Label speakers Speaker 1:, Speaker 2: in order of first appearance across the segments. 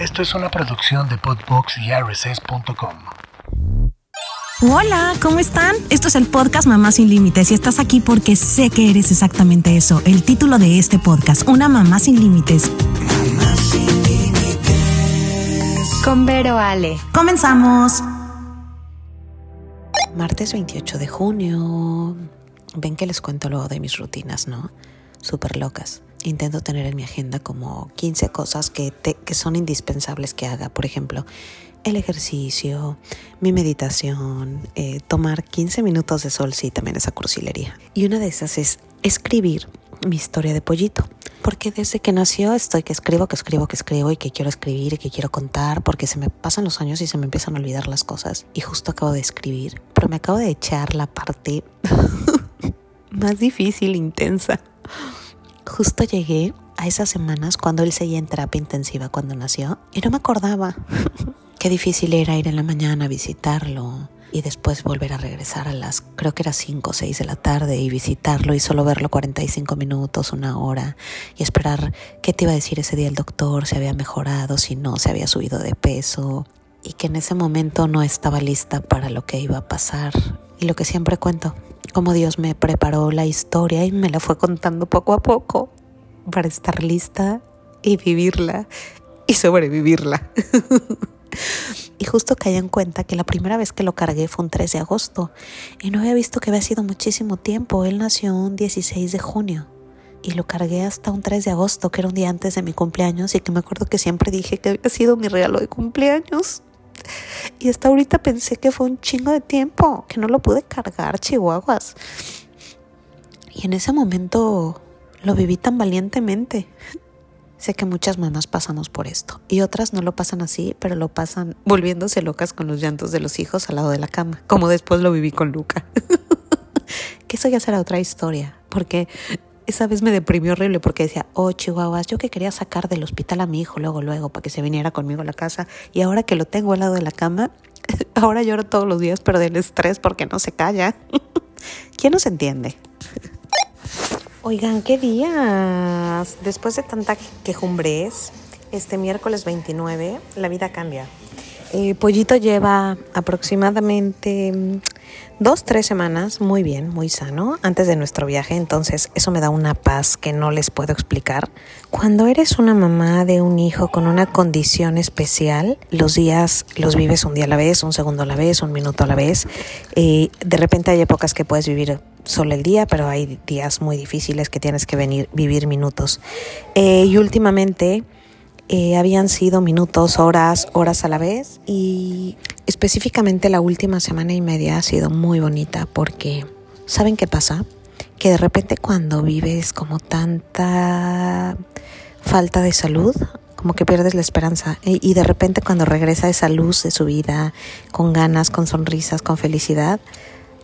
Speaker 1: Esto es una producción de Podbox y RSS.com.
Speaker 2: Hola, ¿cómo están? Esto es el podcast Mamá sin Límites y estás aquí porque sé que eres exactamente eso. El título de este podcast, Una Mamá sin Límites. Mamá sin Límites. Con Vero Ale. Comenzamos.
Speaker 3: Martes 28 de junio. Ven que les cuento luego de mis rutinas, ¿no? Súper locas. Intento tener en mi agenda como 15 cosas que, que son indispensables que haga. Por ejemplo, el ejercicio, mi meditación, eh, tomar 15 minutos de sol, sí, también esa cursilería. Y una de esas es escribir mi historia de pollito. Porque desde que nació estoy que escribo, que escribo, que escribo y que quiero escribir y que quiero contar porque se me pasan los años y se me empiezan a olvidar las cosas. Y justo acabo de escribir, pero me acabo de echar la parte más difícil, intensa. Justo llegué a esas semanas cuando él seguía en terapia intensiva cuando nació y no me acordaba. Qué difícil era ir en la mañana a visitarlo y después volver a regresar a las, creo que era 5 o 6 de la tarde y visitarlo y solo verlo 45 minutos, una hora y esperar qué te iba a decir ese día el doctor, si había mejorado, si no, si había subido de peso y que en ese momento no estaba lista para lo que iba a pasar. Y lo que siempre cuento, cómo Dios me preparó la historia y me la fue contando poco a poco para estar lista y vivirla y sobrevivirla. Y justo caí en cuenta que la primera vez que lo cargué fue un 3 de agosto y no había visto que había sido muchísimo tiempo. Él nació un 16 de junio y lo cargué hasta un 3 de agosto, que era un día antes de mi cumpleaños y que me acuerdo que siempre dije que había sido mi regalo de cumpleaños. Y hasta ahorita pensé que fue un chingo de tiempo, que no lo pude cargar, chihuahuas. Y en ese momento lo viví tan valientemente. Sé que muchas mamás pasamos por esto y otras no lo pasan así, pero lo pasan volviéndose locas con los llantos de los hijos al lado de la cama, como después lo viví con Luca. que eso ya será otra historia, porque esa vez me deprimió horrible porque decía, oh chihuahuas, yo que quería sacar del hospital a mi hijo luego, luego, para que se viniera conmigo a la casa y ahora que lo tengo al lado de la cama, ahora lloro todos los días, pero del estrés porque no se calla. ¿Quién nos entiende? Oigan, ¿qué días? Después de tanta quejumbres, este miércoles 29, la vida cambia. El pollito lleva aproximadamente dos, tres semanas muy bien, muy sano, antes de nuestro viaje. Entonces, eso me da una paz que no les puedo explicar. Cuando eres una mamá de un hijo con una condición especial, los días los vives un día a la vez, un segundo a la vez, un minuto a la vez. Y de repente hay épocas que puedes vivir solo el día, pero hay días muy difíciles que tienes que venir, vivir minutos. Eh, y últimamente eh, habían sido minutos, horas, horas a la vez. Y específicamente la última semana y media ha sido muy bonita porque, ¿saben qué pasa? Que de repente cuando vives como tanta falta de salud, como que pierdes la esperanza. Y, de repente cuando regresa esa luz de su vida, con ganas, con sonrisas, con felicidad,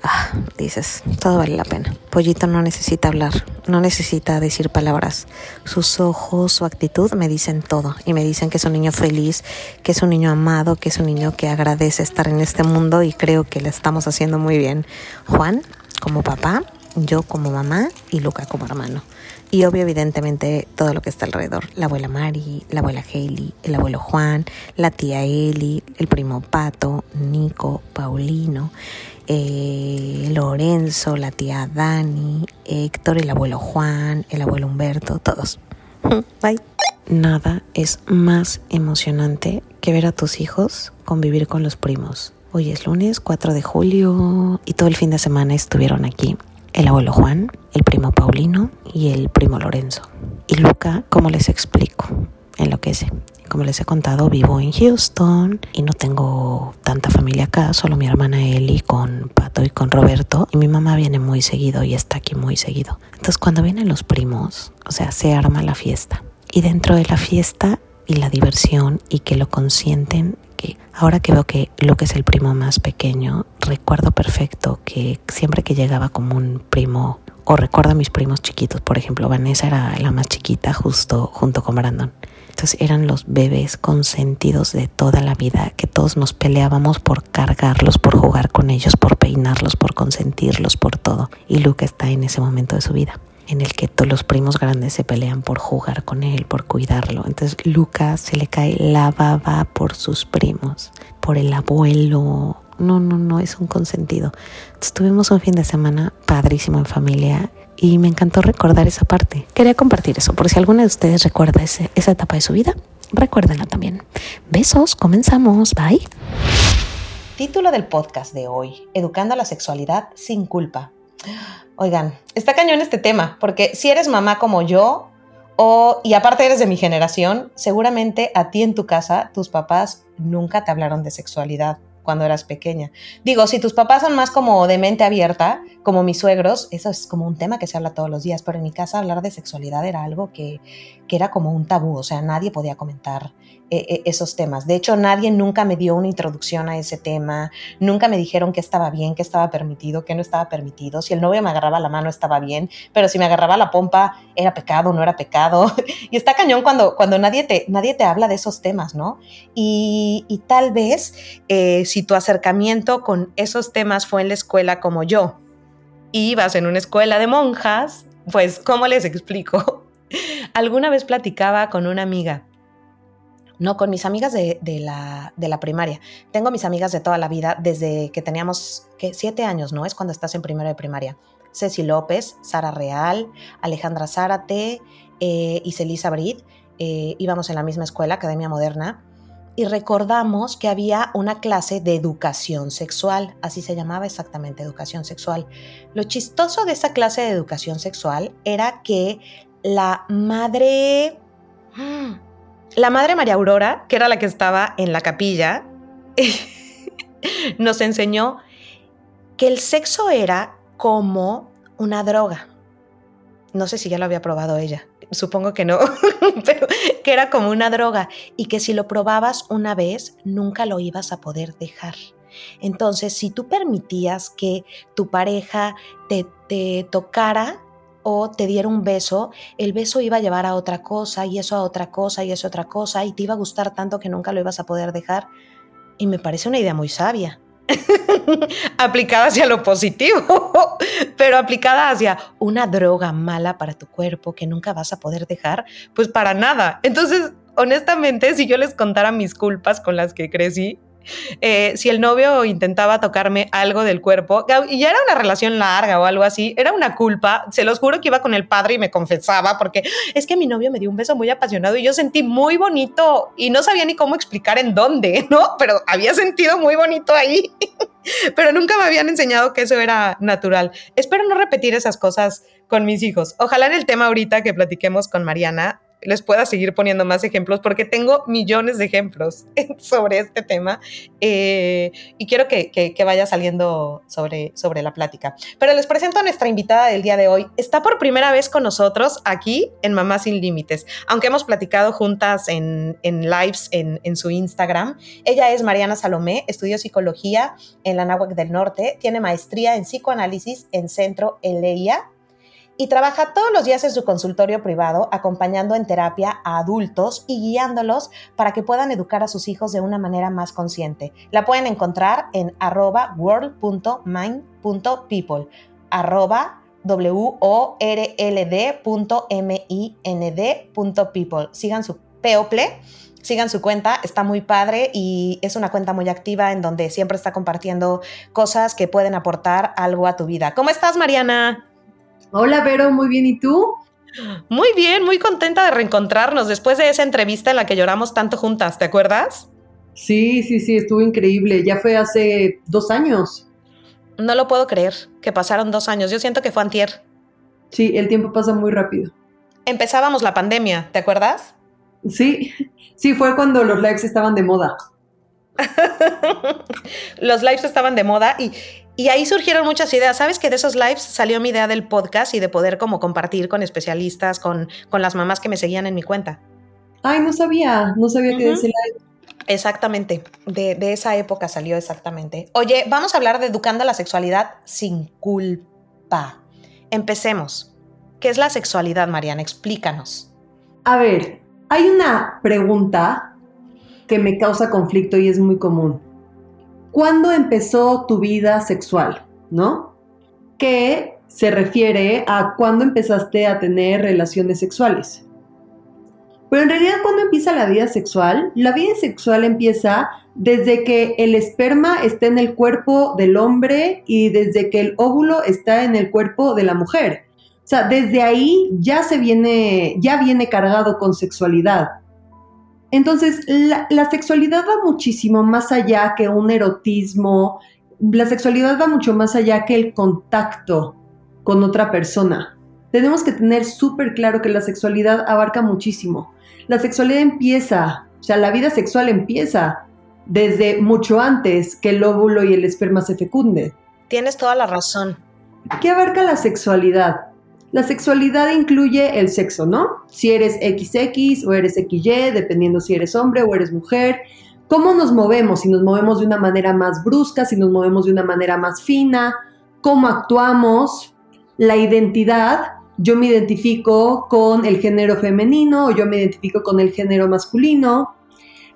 Speaker 3: ah, dices, todo vale la pena. Pollito no necesita hablar, no necesita decir palabras. Sus ojos, su actitud me dicen todo y me dicen que es un niño feliz, que es un niño amado, que es un niño que agradece estar en este mundo y creo que le estamos haciendo muy bien. Juan, como papá, yo como mamá y Luca como hermano. Y obvio, evidentemente, todo lo que está alrededor. La abuela Mari, la abuela Hailey, el abuelo Juan, la tía Eli, el primo Pato, Nico, Paulino, eh, Lorenzo, la tía Dani, Héctor, el abuelo Juan, el abuelo Humberto, todos. Bye. Nada es más emocionante que ver a tus hijos convivir con los primos. Hoy es lunes 4 de julio y todo el fin de semana estuvieron aquí el abuelo Juan, el primo Paulino y el primo Lorenzo. Y Luca, como les explico, enloquece. Como les he contado, vivo en Houston y no tengo tanta familia acá, solo mi hermana Eli con Pato y con Roberto. Y mi mamá viene muy seguido y está aquí muy seguido. Entonces cuando vienen los primos, o sea, se arma la fiesta. Y dentro de la fiesta y la diversión y que lo consienten, que ahora que veo que Luke es el primo más pequeño, recuerdo perfecto que siempre que llegaba como un primo, o recuerdo a mis primos chiquitos, por ejemplo, Vanessa era la más chiquita justo junto con Brandon. Entonces eran los bebés consentidos de toda la vida, que todos nos peleábamos por cargarlos, por jugar con ellos, por peinarlos, por consentirlos, por todo. Y Luke está en ese momento de su vida. en el que todos los primos grandes se pelean por jugar con él, por cuidarlo. Entonces Lucas se le cae la baba por sus primos, por el abuelo. No, no, no, es un consentido. Entonces, tuvimos un fin de semana padrísimo en familia y me encantó recordar esa parte. Quería compartir eso, por si alguna de ustedes recuerda ese, esa etapa de su vida, recuérdenla también. Besos, comenzamos, bye. Título del podcast de hoy, Educando a la sexualidad sin culpa. Oigan, está cañón este tema, porque si eres mamá como yo, o, y aparte eres de mi generación, seguramente a ti en tu casa tus papás nunca te hablaron de sexualidad cuando eras pequeña. Digo, si tus papás son más como de mente abierta, como mis suegros, eso es como un tema que se habla todos los días, pero en mi casa hablar de sexualidad era algo que, que era como un tabú, o sea, nadie podía comentar eh, eh, esos temas. De hecho, nadie nunca me dio una introducción a ese tema, nunca me dijeron que estaba bien, que estaba permitido, que no estaba permitido. Si el novio me agarraba la mano estaba bien, pero si me agarraba la pompa era pecado, no era pecado. y está cañón cuando, cuando nadie, te, nadie te habla de esos temas, ¿no? Y, tal vez eh, si tu acercamiento con esos temas fue en la escuela como yo, y ibas en una escuela de monjas, pues, ¿cómo les explico? Alguna vez platicaba con una amiga no, con mis amigas de, la, de, la, primaria. Tengo mis amigas de toda la vida, desde que teníamos ¿qué? siete años, ¿no? Es cuando estás en primero de primaria. Ceci López, Sara Real, Alejandra Zárate eh, y Celisa Brid. Eh, íbamos en la misma escuela, Academia Moderna, y recordamos que había una clase de educación sexual, así se llamaba exactamente, educación sexual. Lo chistoso de esa clase de educación sexual era que la madre la madre María Aurora, que era la que estaba en la capilla, nos enseñó que el sexo era como una droga. No sé si ya lo había probado ella, supongo que no, pero que era como una droga y que si lo probabas una vez, nunca lo ibas a poder dejar. Entonces, si tú permitías que tu pareja te, te tocara, o te diera un beso, el beso iba a llevar a otra cosa y eso a otra cosa y eso a otra cosa y te iba a gustar tanto que nunca lo ibas a poder dejar. Y me parece una idea muy sabia. aplicada hacia lo positivo, pero aplicada hacia una droga mala para tu cuerpo que nunca vas a poder dejar, pues para nada. Entonces, honestamente, si yo les contara mis culpas con las que crecí, eh, si el novio intentaba tocarme algo del cuerpo, y ya era una relación larga o algo así, era una culpa, se los juro que iba con el padre y me confesaba, porque es que mi novio me dio un beso muy apasionado y yo sentí muy bonito y no sabía ni cómo explicar en dónde, ¿no? Pero había sentido muy bonito ahí, pero nunca me habían enseñado que eso era natural. Espero no repetir esas cosas con mis hijos. Ojalá en el tema ahorita que platiquemos con Mariana les pueda seguir poniendo más ejemplos porque tengo millones de ejemplos sobre este tema eh, y quiero que, vaya saliendo sobre, sobre la plática. Pero les presento a nuestra invitada del día de hoy. Está por primera vez con nosotros aquí en Mamá Sin Límites, aunque hemos platicado juntas en, lives en, en, su Instagram. Ella es Mariana Salomé, estudió psicología en la Náhuac del Norte, tiene maestría en psicoanálisis en Centro Eleia y trabaja todos los días en su consultorio privado acompañando en terapia a adultos y guiándolos para que puedan educar a sus hijos de una manera más consciente. La pueden encontrar en arroba world.mind.people, arroba w-o-r-l-d.m-i-n-d.people. Sigan su people sigan su cuenta, está muy padre y es una cuenta muy activa en donde siempre está compartiendo cosas que pueden aportar algo a tu vida. ¿Cómo estás, Mariana?
Speaker 4: Hola, Vero, muy bien, ¿y tú?
Speaker 3: Muy bien, muy contenta de reencontrarnos después de esa entrevista en la que lloramos tanto juntas, ¿te acuerdas?
Speaker 4: Sí, sí, sí, estuvo increíble. Ya fue hace dos años.
Speaker 3: No lo puedo creer, que pasaron dos años. Yo siento que fue antier.
Speaker 4: Sí, el tiempo pasa muy rápido.
Speaker 3: Empezábamos la pandemia, ¿te acuerdas?
Speaker 4: Sí, sí, fue cuando los lives estaban de moda.
Speaker 3: los lives estaban de moda y, y ahí surgieron muchas ideas. Sabes que de esos lives salió mi idea del podcast y de poder como compartir con especialistas, con, con las mamás que me seguían en mi cuenta.
Speaker 4: Ay, no sabía, no sabía que de ese live.
Speaker 3: Exactamente, de, de, esa época salió exactamente. Oye, vamos a hablar de educando la sexualidad sin culpa. Empecemos. ¿Qué es la sexualidad, Mariana? Explícanos.
Speaker 4: A ver, hay una pregunta que me causa conflicto y es muy común. ¿Cuándo empezó tu vida sexual? ¿No? Que se refiere a cuándo empezaste a tener relaciones sexuales. Pero en realidad, ¿cuándo empieza la vida sexual? La vida sexual empieza desde que el esperma está en el cuerpo del hombre y desde que el óvulo está en el cuerpo de la mujer. O sea, desde ahí ya se viene, ya viene cargado con sexualidad. Entonces, la, la, sexualidad va muchísimo más allá que un erotismo, la sexualidad va mucho más allá que el contacto con otra persona. Tenemos que tener súper claro que la sexualidad abarca muchísimo. La sexualidad empieza, o sea, la vida sexual empieza desde mucho antes que el óvulo y el esperma se fecunden.
Speaker 3: Tienes toda la razón.
Speaker 4: ¿Qué abarca la sexualidad? La sexualidad incluye el sexo, ¿no? Si eres XX o eres XY, dependiendo si eres hombre o eres mujer. ¿Cómo nos movemos? Si nos movemos de una manera más brusca, si nos movemos de una manera más fina, cómo actuamos, la identidad. Yo me identifico con el género femenino o yo me identifico con el género masculino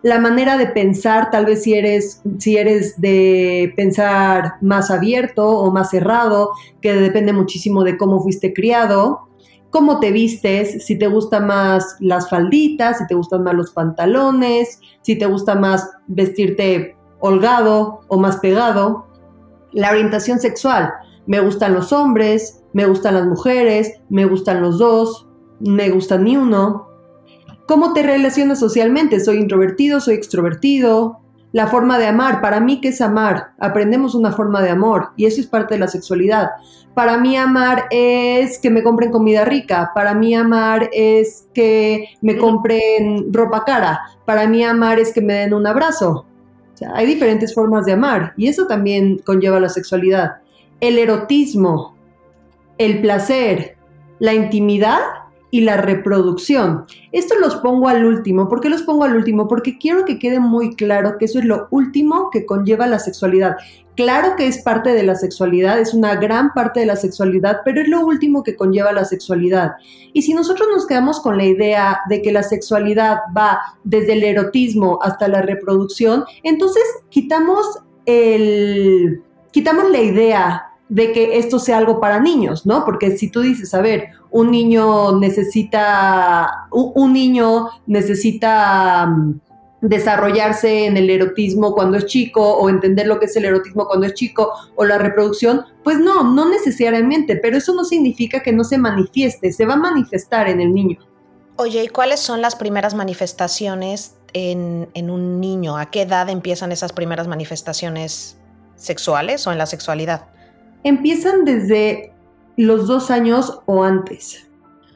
Speaker 4: la manera de pensar, tal vez si eres, si eres de pensar más abierto o más cerrado, que depende muchísimo de cómo fuiste criado, cómo te vistes, si te gustan más las falditas, si te gustan más los pantalones, si te gusta más vestirte holgado o más pegado. La orientación sexual, me gustan los hombres, me gustan las mujeres, me gustan los dos, me gusta ni uno, ¿Cómo te relacionas socialmente? ¿Soy introvertido? ¿Soy extrovertido? La forma de amar. Para mí, ¿qué es amar? Aprendemos una forma de amor y eso es parte de la sexualidad. Para mí amar es que me compren comida rica. Para mí amar es que me compren ropa cara. Para mí amar es que me den un abrazo. Hay diferentes formas de amar y eso también conlleva la sexualidad. El erotismo, el placer, la intimidad y la reproducción. Esto los pongo al último. ¿Por qué los pongo al último? Porque quiero que quede muy claro que eso es lo último que conlleva la sexualidad. Claro que es parte de la sexualidad, es una gran parte de la sexualidad, pero es lo último que conlleva la sexualidad. Y si nosotros nos quedamos con la idea de que la sexualidad va desde el erotismo hasta la reproducción, entonces quitamos el quitamos la idea de que esto sea algo para niños, ¿no? Porque si tú dices, a ver, un niño necesita, un, niño necesita mm, desarrollarse en el erotismo cuando es chico o entender lo que es el erotismo cuando es chico o la reproducción, pues no, no necesariamente, pero eso no significa que no se manifieste, se va a manifestar en el niño.
Speaker 3: Oye, ¿y cuáles son las primeras manifestaciones en, en un niño? ¿A qué edad empiezan esas primeras manifestaciones sexuales o en la sexualidad?
Speaker 4: Empiezan desde los dos años o antes.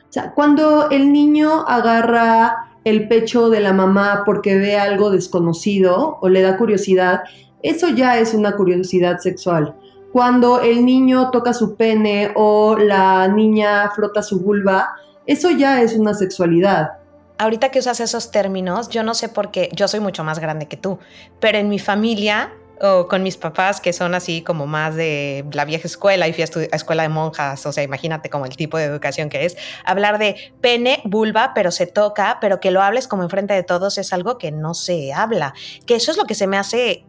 Speaker 4: O sea, cuando el niño agarra el pecho de la mamá porque ve algo desconocido o le da curiosidad, eso ya es una curiosidad sexual. Cuando el niño toca su pene o la niña frota su vulva, eso ya es una sexualidad.
Speaker 3: Ahorita que usas esos términos, yo no sé por qué, yo soy mucho más grande que tú, pero en mi familia o con mis papás que son así como más de la vieja escuela y fui a, escuela de monjas, o sea, imagínate como el tipo de educación que es, hablar de pene, vulva, pero se toca, pero que lo hables como enfrente de todos es algo que no se habla, que eso es lo que se me hace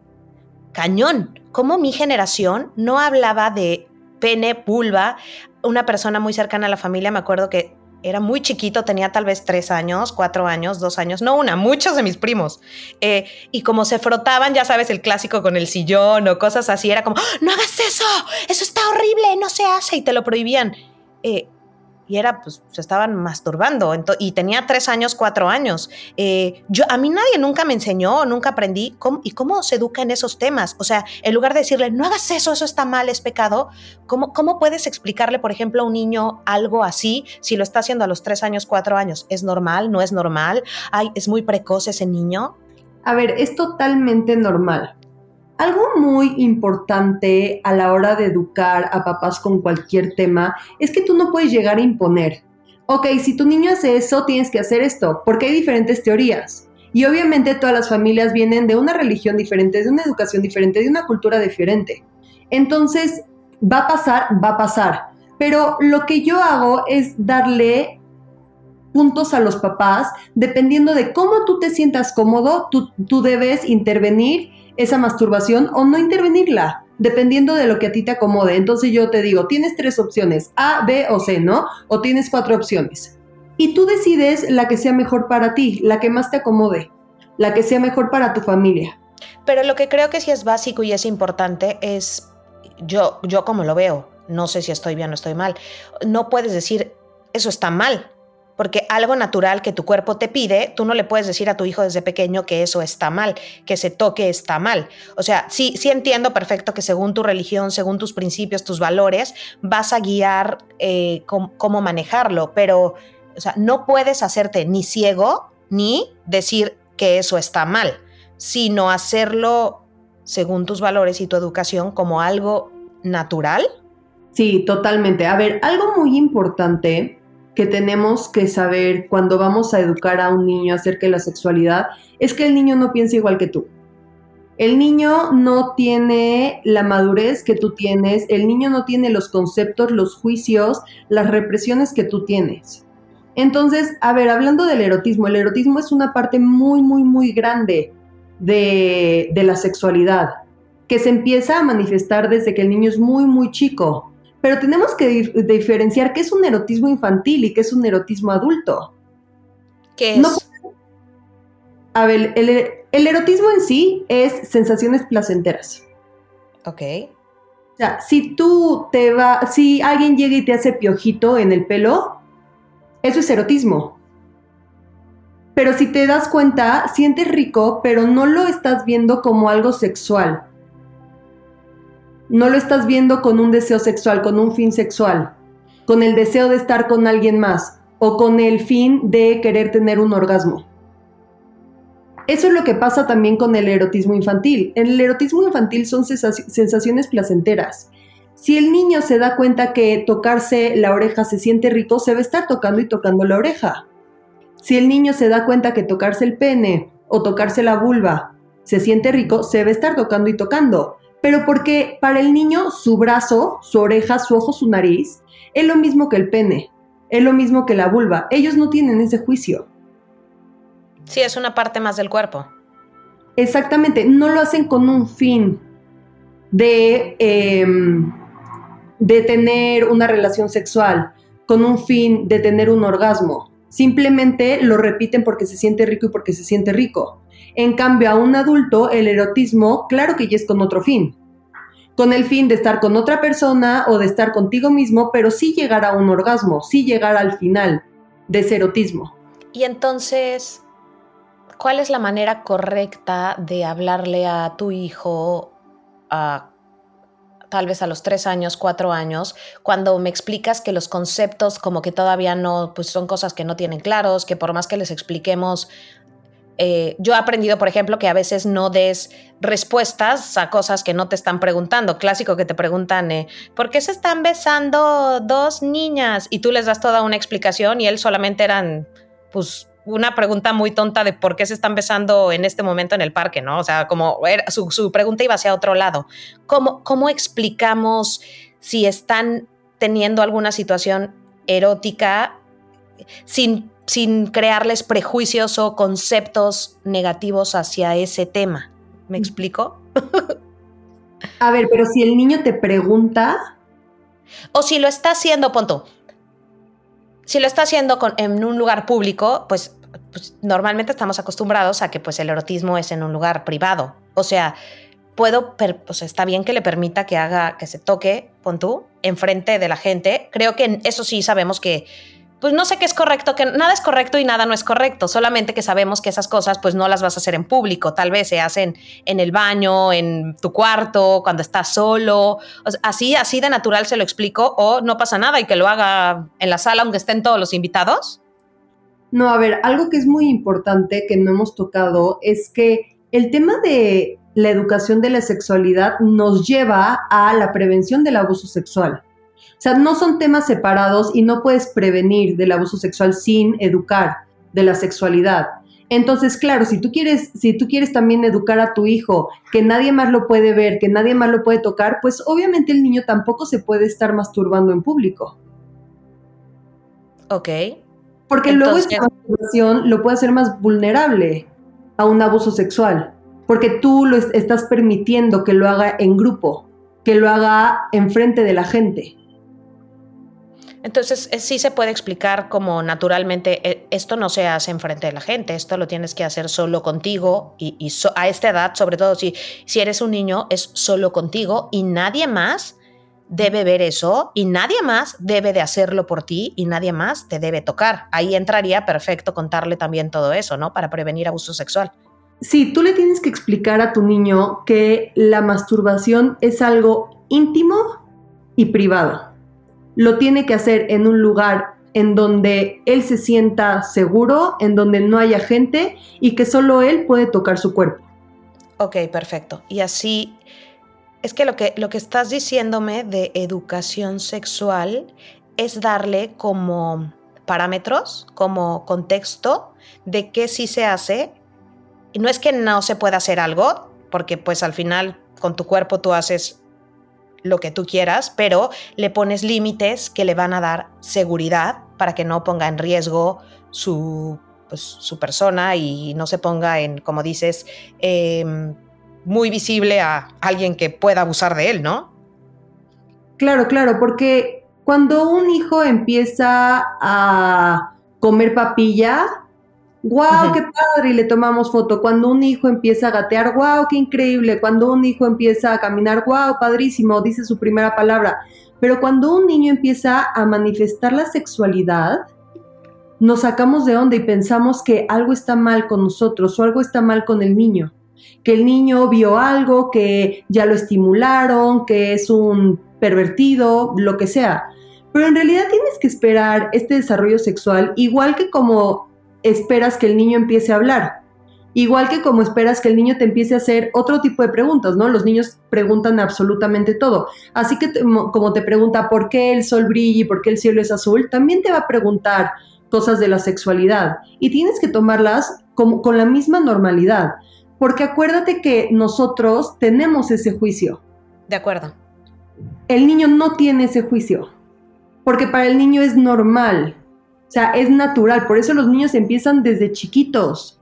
Speaker 3: cañón, como mi generación no hablaba de pene, vulva, una persona muy cercana a la familia, me acuerdo que era muy chiquito, tenía tal vez tres años, cuatro años, dos años, no una, muchos de mis primos. Eh, y como se frotaban, ya sabes, el clásico con el sillón o cosas así, era como, no hagas eso, eso está horrible, no se hace, y te lo prohibían. Eh, y era, pues, se estaban masturbando. y tenía tres años, cuatro años. Eh, yo, a mí nadie nunca me enseñó, nunca aprendí cómo, y cómo se educa en esos temas. O sea, en lugar de decirle, no hagas eso, eso está mal, es pecado, ¿cómo, cómo puedes explicarle, por ejemplo, a un niño algo así si lo está haciendo a los tres años, cuatro años? ¿Es normal? ¿No es normal? Ay, ¿Es muy precoz ese niño?
Speaker 4: A ver, es totalmente normal. Algo muy importante a la hora de educar a papás con cualquier tema es que tú no puedes llegar a imponer. Ok, si tu niño hace eso, tienes que hacer esto, porque hay diferentes teorías. Y obviamente todas las familias vienen de una religión diferente, de una educación diferente, de una cultura diferente. Entonces, va a pasar, va a pasar. Pero lo que yo hago es darle puntos a los papás, dependiendo de cómo tú te sientas cómodo, tú, tú debes intervenir esa masturbación o no intervenirla. dependiendo de lo que a ti te acomode. Entonces yo te digo, tienes tres opciones, A, B o C, ¿no? O tienes cuatro opciones. Y tú decides la que sea mejor para ti, la que más te acomode, la que sea mejor para tu familia.
Speaker 3: Pero lo que creo que sí es básico y es importante es, yo, yo como lo veo, no sé si estoy bien o estoy mal, no puedes decir, eso está mal, porque algo natural que tu cuerpo te pide, tú no le puedes decir a tu hijo desde pequeño que eso está mal, que se toque está mal. O sea, sí, sí entiendo perfecto que según tu religión, según tus principios, tus valores, vas a guiar eh, cómo, manejarlo, pero o sea, no puedes hacerte ni ciego ni decir que eso está mal, sino hacerlo según tus valores y tu educación como algo natural.
Speaker 4: Sí, totalmente. A ver, algo muy importante que tenemos que saber cuando vamos a educar a un niño acerca de la sexualidad es que el niño no piensa igual que tú. El niño no tiene la madurez que tú tienes, el niño no tiene los conceptos, los juicios, las represiones que tú tienes. Entonces, a ver, hablando del erotismo, el erotismo es una parte muy, muy, muy grande de, de la sexualidad, que se empieza a manifestar desde que el niño es muy, muy chico. Pero tenemos que diferenciar qué es un erotismo infantil y qué es un erotismo adulto.
Speaker 3: ¿Qué es?
Speaker 4: a ver, el, erotismo en sí es sensaciones placenteras.
Speaker 3: Ok.
Speaker 4: O sea, si tú te va, si alguien llega y te hace piojito en el pelo, eso es erotismo. Pero si te das cuenta, sientes rico, pero no lo estás viendo como algo sexual no lo estás viendo con un deseo sexual, con un fin sexual, con el deseo de estar con alguien más o con el fin de querer tener un orgasmo. Eso es lo que pasa también con el erotismo infantil. En el erotismo infantil son sensaciones placenteras. Si el niño se da cuenta que tocarse la oreja se siente rico, se va a estar tocando y tocando la oreja. Si el niño se da cuenta que tocarse el pene o tocarse la vulva se siente rico, se va a estar tocando y tocando pero porque para el niño su brazo, su oreja, su ojo, su nariz, es lo mismo que el pene, es lo mismo que la vulva. Ellos no tienen ese juicio.
Speaker 3: Sí, es una parte más del cuerpo.
Speaker 4: Exactamente, no lo hacen con un fin de, em, de tener una relación sexual, con un fin de tener un orgasmo. Simplemente lo repiten porque se siente rico y porque se siente rico. En cambio, a un adulto, el erotismo, claro que ya es con otro fin. Con el fin de estar con otra persona o de estar contigo mismo, pero sí llegar a un orgasmo, sí llegar al final de ese erotismo.
Speaker 3: Y entonces, ¿cuál es la manera correcta de hablarle a tu hijo a tal vez a los tres años, cuatro años, cuando me explicas que los conceptos como que todavía no, pues son cosas que no tienen claros, que por más que les expliquemos, eh, yo he aprendido, por ejemplo, que a veces no des respuestas a cosas que no te están preguntando. Clásico que te preguntan, eh, ¿por qué se están besando dos niñas? Y tú les das toda una explicación y él solamente eran, pues, una pregunta muy tonta de por qué se están besando en este momento en el parque, ¿no? O sea, como su, pregunta iba hacia otro lado. ¿Cómo, ¿Cómo explicamos si están teniendo alguna situación erótica sin sin crearles prejuicios o conceptos negativos hacia ese tema. ¿Me explico?
Speaker 4: A ver, pero si el niño te pregunta...
Speaker 3: O si lo está haciendo, punto. Si lo está haciendo en un lugar público, pues, pues, normalmente estamos acostumbrados a que pues, el erotismo es en un lugar privado. O sea, puedo, pues está bien que le permita que haga, que se toque, pon tú, enfrente de la gente. Creo que eso sí sabemos que pues no sé qué es correcto, que nada es correcto y nada no es correcto, solamente que sabemos que esas cosas pues no las vas a hacer en público, tal vez se hacen en el baño, en tu cuarto, cuando estás solo, así, así de natural se lo explico o no pasa nada y que lo haga en la sala aunque estén todos los invitados.
Speaker 4: No, a ver, algo que es muy importante que no hemos tocado es que el tema de la educación de la sexualidad nos lleva a la prevención del abuso sexual. O sea, no son temas separados y no puedes prevenir del abuso sexual sin educar de la sexualidad. Entonces, claro, si tú quieres, si tú quieres también educar a tu hijo, que nadie más lo puede ver, que nadie más lo puede tocar, pues obviamente el niño tampoco se puede estar masturbando en público.
Speaker 3: Ok.
Speaker 4: Porque luego esta masturbación lo puede hacer más vulnerable a un abuso sexual, porque tú lo estás permitiendo que lo haga en grupo que lo haga enfrente de la gente.
Speaker 3: Entonces, sí se puede explicar como naturalmente eh, esto no se hace enfrente de la gente, esto lo tienes que hacer solo contigo y, a esta edad, sobre todo si, si eres un niño, es solo contigo y nadie más debe ver eso y nadie más debe de hacerlo por ti y nadie más te debe tocar. Ahí entraría perfecto contarle también todo eso, ¿no? Para prevenir abuso sexual.
Speaker 4: Sí, tú le tienes que explicar a tu niño que la masturbación es algo íntimo y privado lo tiene que hacer en un lugar en donde él se sienta seguro, en donde no haya gente y que solo él puede tocar su cuerpo.
Speaker 3: Ok, perfecto. Y así, es que lo que, lo que estás diciéndome de educación sexual es darle como parámetros, como contexto de qué sí se hace. Y no es que no se pueda hacer algo, porque pues al final con tu cuerpo tú haces lo que tú quieras, pero le pones límites que le van a dar seguridad para que no ponga en riesgo su, pues, su persona y no se ponga en, como dices, em, muy visible a alguien que pueda abusar de él, ¿no?
Speaker 4: Claro, claro, porque cuando un hijo empieza a comer papilla, ¡Wow, qué padre! Y le tomamos foto. Cuando un hijo empieza a gatear, ¡Wow, qué increíble! Cuando un hijo empieza a caminar, ¡Wow, padrísimo! Dice su primera palabra. Pero cuando un niño empieza a manifestar la sexualidad, nos sacamos de onda y pensamos que algo está mal con nosotros o algo está mal con el niño. Que el niño vio algo, que ya lo estimularon, que es un pervertido, lo que sea. Pero en realidad tienes que esperar este desarrollo sexual igual que como esperas que el niño empiece a hablar. Igual que como esperas que el niño te empiece a hacer otro tipo de preguntas, ¿no? Los niños preguntan absolutamente todo. Así que como te pregunta por qué el sol brilla y por qué el cielo es azul, también te va a preguntar cosas de la sexualidad y tienes que tomarlas como, con la misma normalidad, porque acuérdate que nosotros tenemos ese juicio.
Speaker 3: De acuerdo.
Speaker 4: El niño no tiene ese juicio, porque para el niño es normal o sea, es natural, por eso los niños empiezan desde chiquitos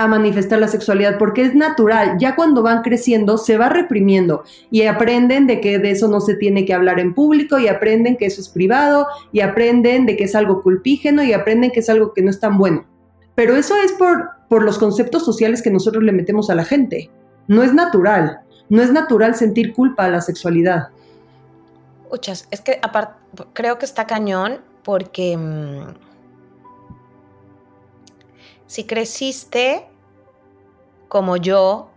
Speaker 4: a manifestar la sexualidad, porque es natural. Ya cuando van creciendo se va reprimiendo y aprenden de que de eso no se tiene que hablar en público y aprenden que eso es privado y aprenden de que es algo culpígeno y aprenden que es algo que no es tan bueno. Pero eso es por, por los conceptos sociales que nosotros le metemos a la gente. No es natural. No es natural sentir culpa a la sexualidad.
Speaker 3: Muchas, es que aparte creo que está cañón porque mm, si creciste como yo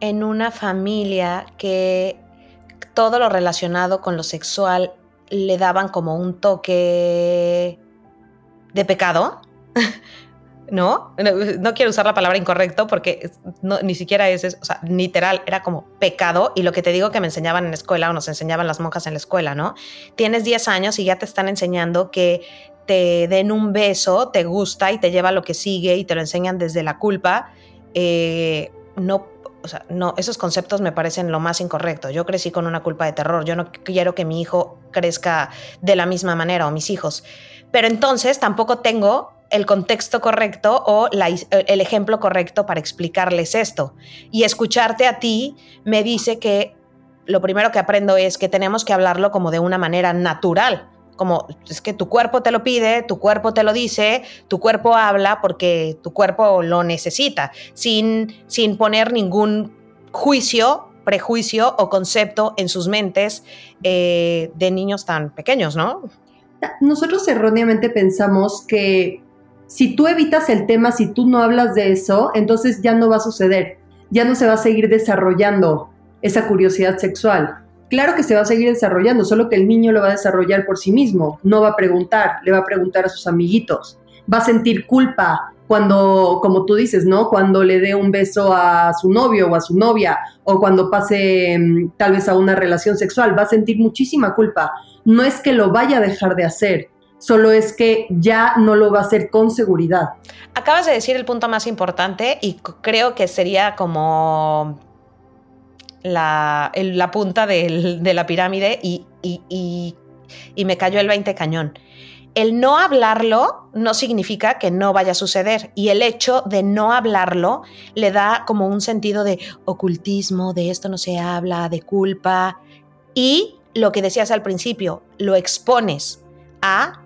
Speaker 3: en una familia que todo lo relacionado con lo sexual le daban como un toque de pecado, ¿no? ¿no? quiero usar la palabra incorrecto porque ni siquiera es, o sea, literal, era como pecado y lo que te digo que me enseñaban en la escuela o nos enseñaban las monjas en la escuela, ¿no? Tienes 10 años y ya te están enseñando que te den un beso, te gusta y te lleva lo que sigue y te lo enseñan desde la culpa. Eh, no, o sea, no, esos conceptos me parecen lo más incorrecto. Yo crecí con una culpa de terror. Yo no quiero que mi hijo crezca de la misma manera o mis hijos. Pero entonces tampoco tengo el contexto correcto o el ejemplo correcto para explicarles esto. Y escucharte a ti me dice que lo primero que aprendo es que tenemos que hablarlo como de una manera natural, como es que tu cuerpo te lo pide, tu cuerpo te lo dice, tu cuerpo habla porque tu cuerpo lo necesita, sin, sin poner ningún juicio, prejuicio o concepto en sus mentes eh, de niños tan pequeños, ¿no?
Speaker 4: Nosotros erróneamente pensamos que si tú evitas el tema, si tú no hablas de eso, entonces ya no va a suceder, ya no se va a seguir desarrollando esa curiosidad sexual. Claro que se va a seguir desarrollando, solo que el niño lo va a desarrollar por sí mismo, no va a preguntar, le va a preguntar a sus amiguitos, va a sentir culpa cuando, como tú dices, ¿no? Cuando le dé un beso a su novio o a su novia, o cuando pase mm, tal vez a una relación sexual, va a sentir muchísima culpa. No es que lo vaya a dejar de hacer, solo es que ya no lo va a hacer con seguridad.
Speaker 3: Acabas de decir el punto más importante y creo que sería como la, punta de la pirámide y, me cayó el 20 cañón. el no hablarlo no significa que no vaya a suceder y el hecho de no hablarlo le da como un sentido de ocultismo, de esto no se habla, de culpa y lo que decías al principio, lo expones a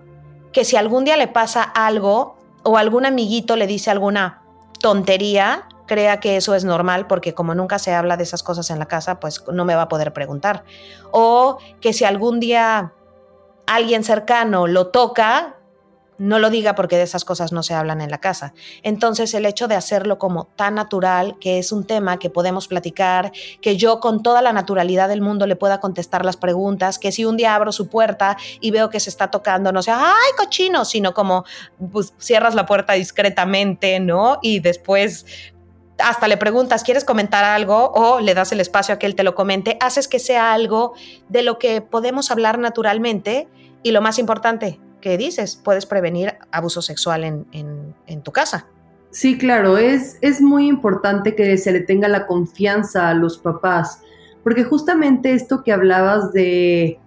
Speaker 3: que si algún día le pasa algo o algún amiguito le dice alguna tontería, crea que eso es normal porque como nunca se habla de esas cosas en la casa, pues no me va a poder preguntar. O que si algún día alguien cercano lo toca, no lo diga porque de esas cosas no se hablan en la casa. Entonces el hecho de hacerlo como tan natural, que es un tema que podemos platicar, que yo con toda la naturalidad del mundo le pueda contestar las preguntas, que si un día abro su puerta y veo que se está tocando, no sea, ay, cochino, sino como pues, cierras la puerta discretamente, ¿no? Y después hasta le preguntas, ¿quieres comentar algo? O le das el espacio a que él te lo comente, haces que sea algo de lo que podemos hablar naturalmente y lo más importante, que dices, puedes prevenir abuso sexual en, tu casa.
Speaker 4: Sí, claro, es, es muy importante que se le tenga la confianza a los papás, porque justamente esto que hablabas de,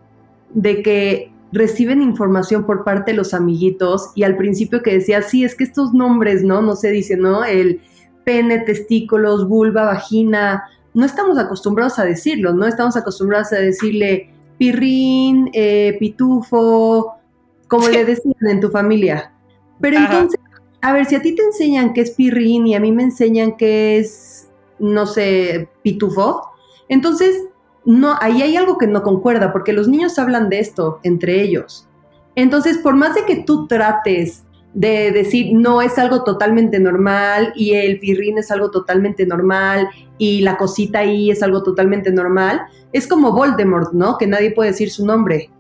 Speaker 4: de que reciben información por parte de los amiguitos y al principio que decía, sí, es que estos nombres, ¿no? No se dice, ¿no? El pene, testículos, vulva, vagina, no estamos acostumbrados a decirlo, no estamos acostumbrados a decirle pirrín, eh, pitufo, como le decían en tu familia. Pero entonces, a ver, si a ti te enseñan que es pirrín y a mí me enseñan que es, no sé, pitufo, entonces, no, ahí hay algo que no concuerda, porque los niños hablan de esto entre ellos. Entonces, por más de que tú trates de decir no es algo totalmente normal y el pirrín es algo totalmente normal y la cosita ahí es algo totalmente normal, es como Voldemort, ¿no? Que nadie puede decir su nombre.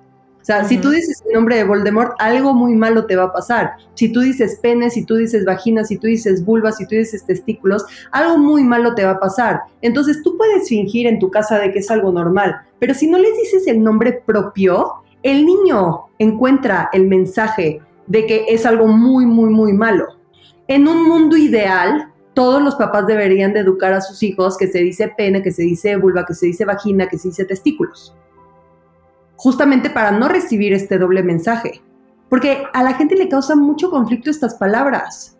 Speaker 4: O sea, si tú dices el nombre de Voldemort, algo muy malo te va a pasar. Si tú dices pene, si tú dices vagina, si tú dices vulva, si tú dices testículos, algo muy malo te va a pasar. Entonces tú puedes fingir en tu casa de que es algo normal, pero si no les dices el nombre propio, el niño encuentra el mensaje de que es algo muy, muy, muy malo. En un mundo ideal, todos los papás deberían de educar a sus hijos que se dice pene, que se dice vulva, que se dice vagina, que se dice testículos. Justamente para no recibir este doble mensaje. Porque a la gente le causa mucho conflicto estas palabras.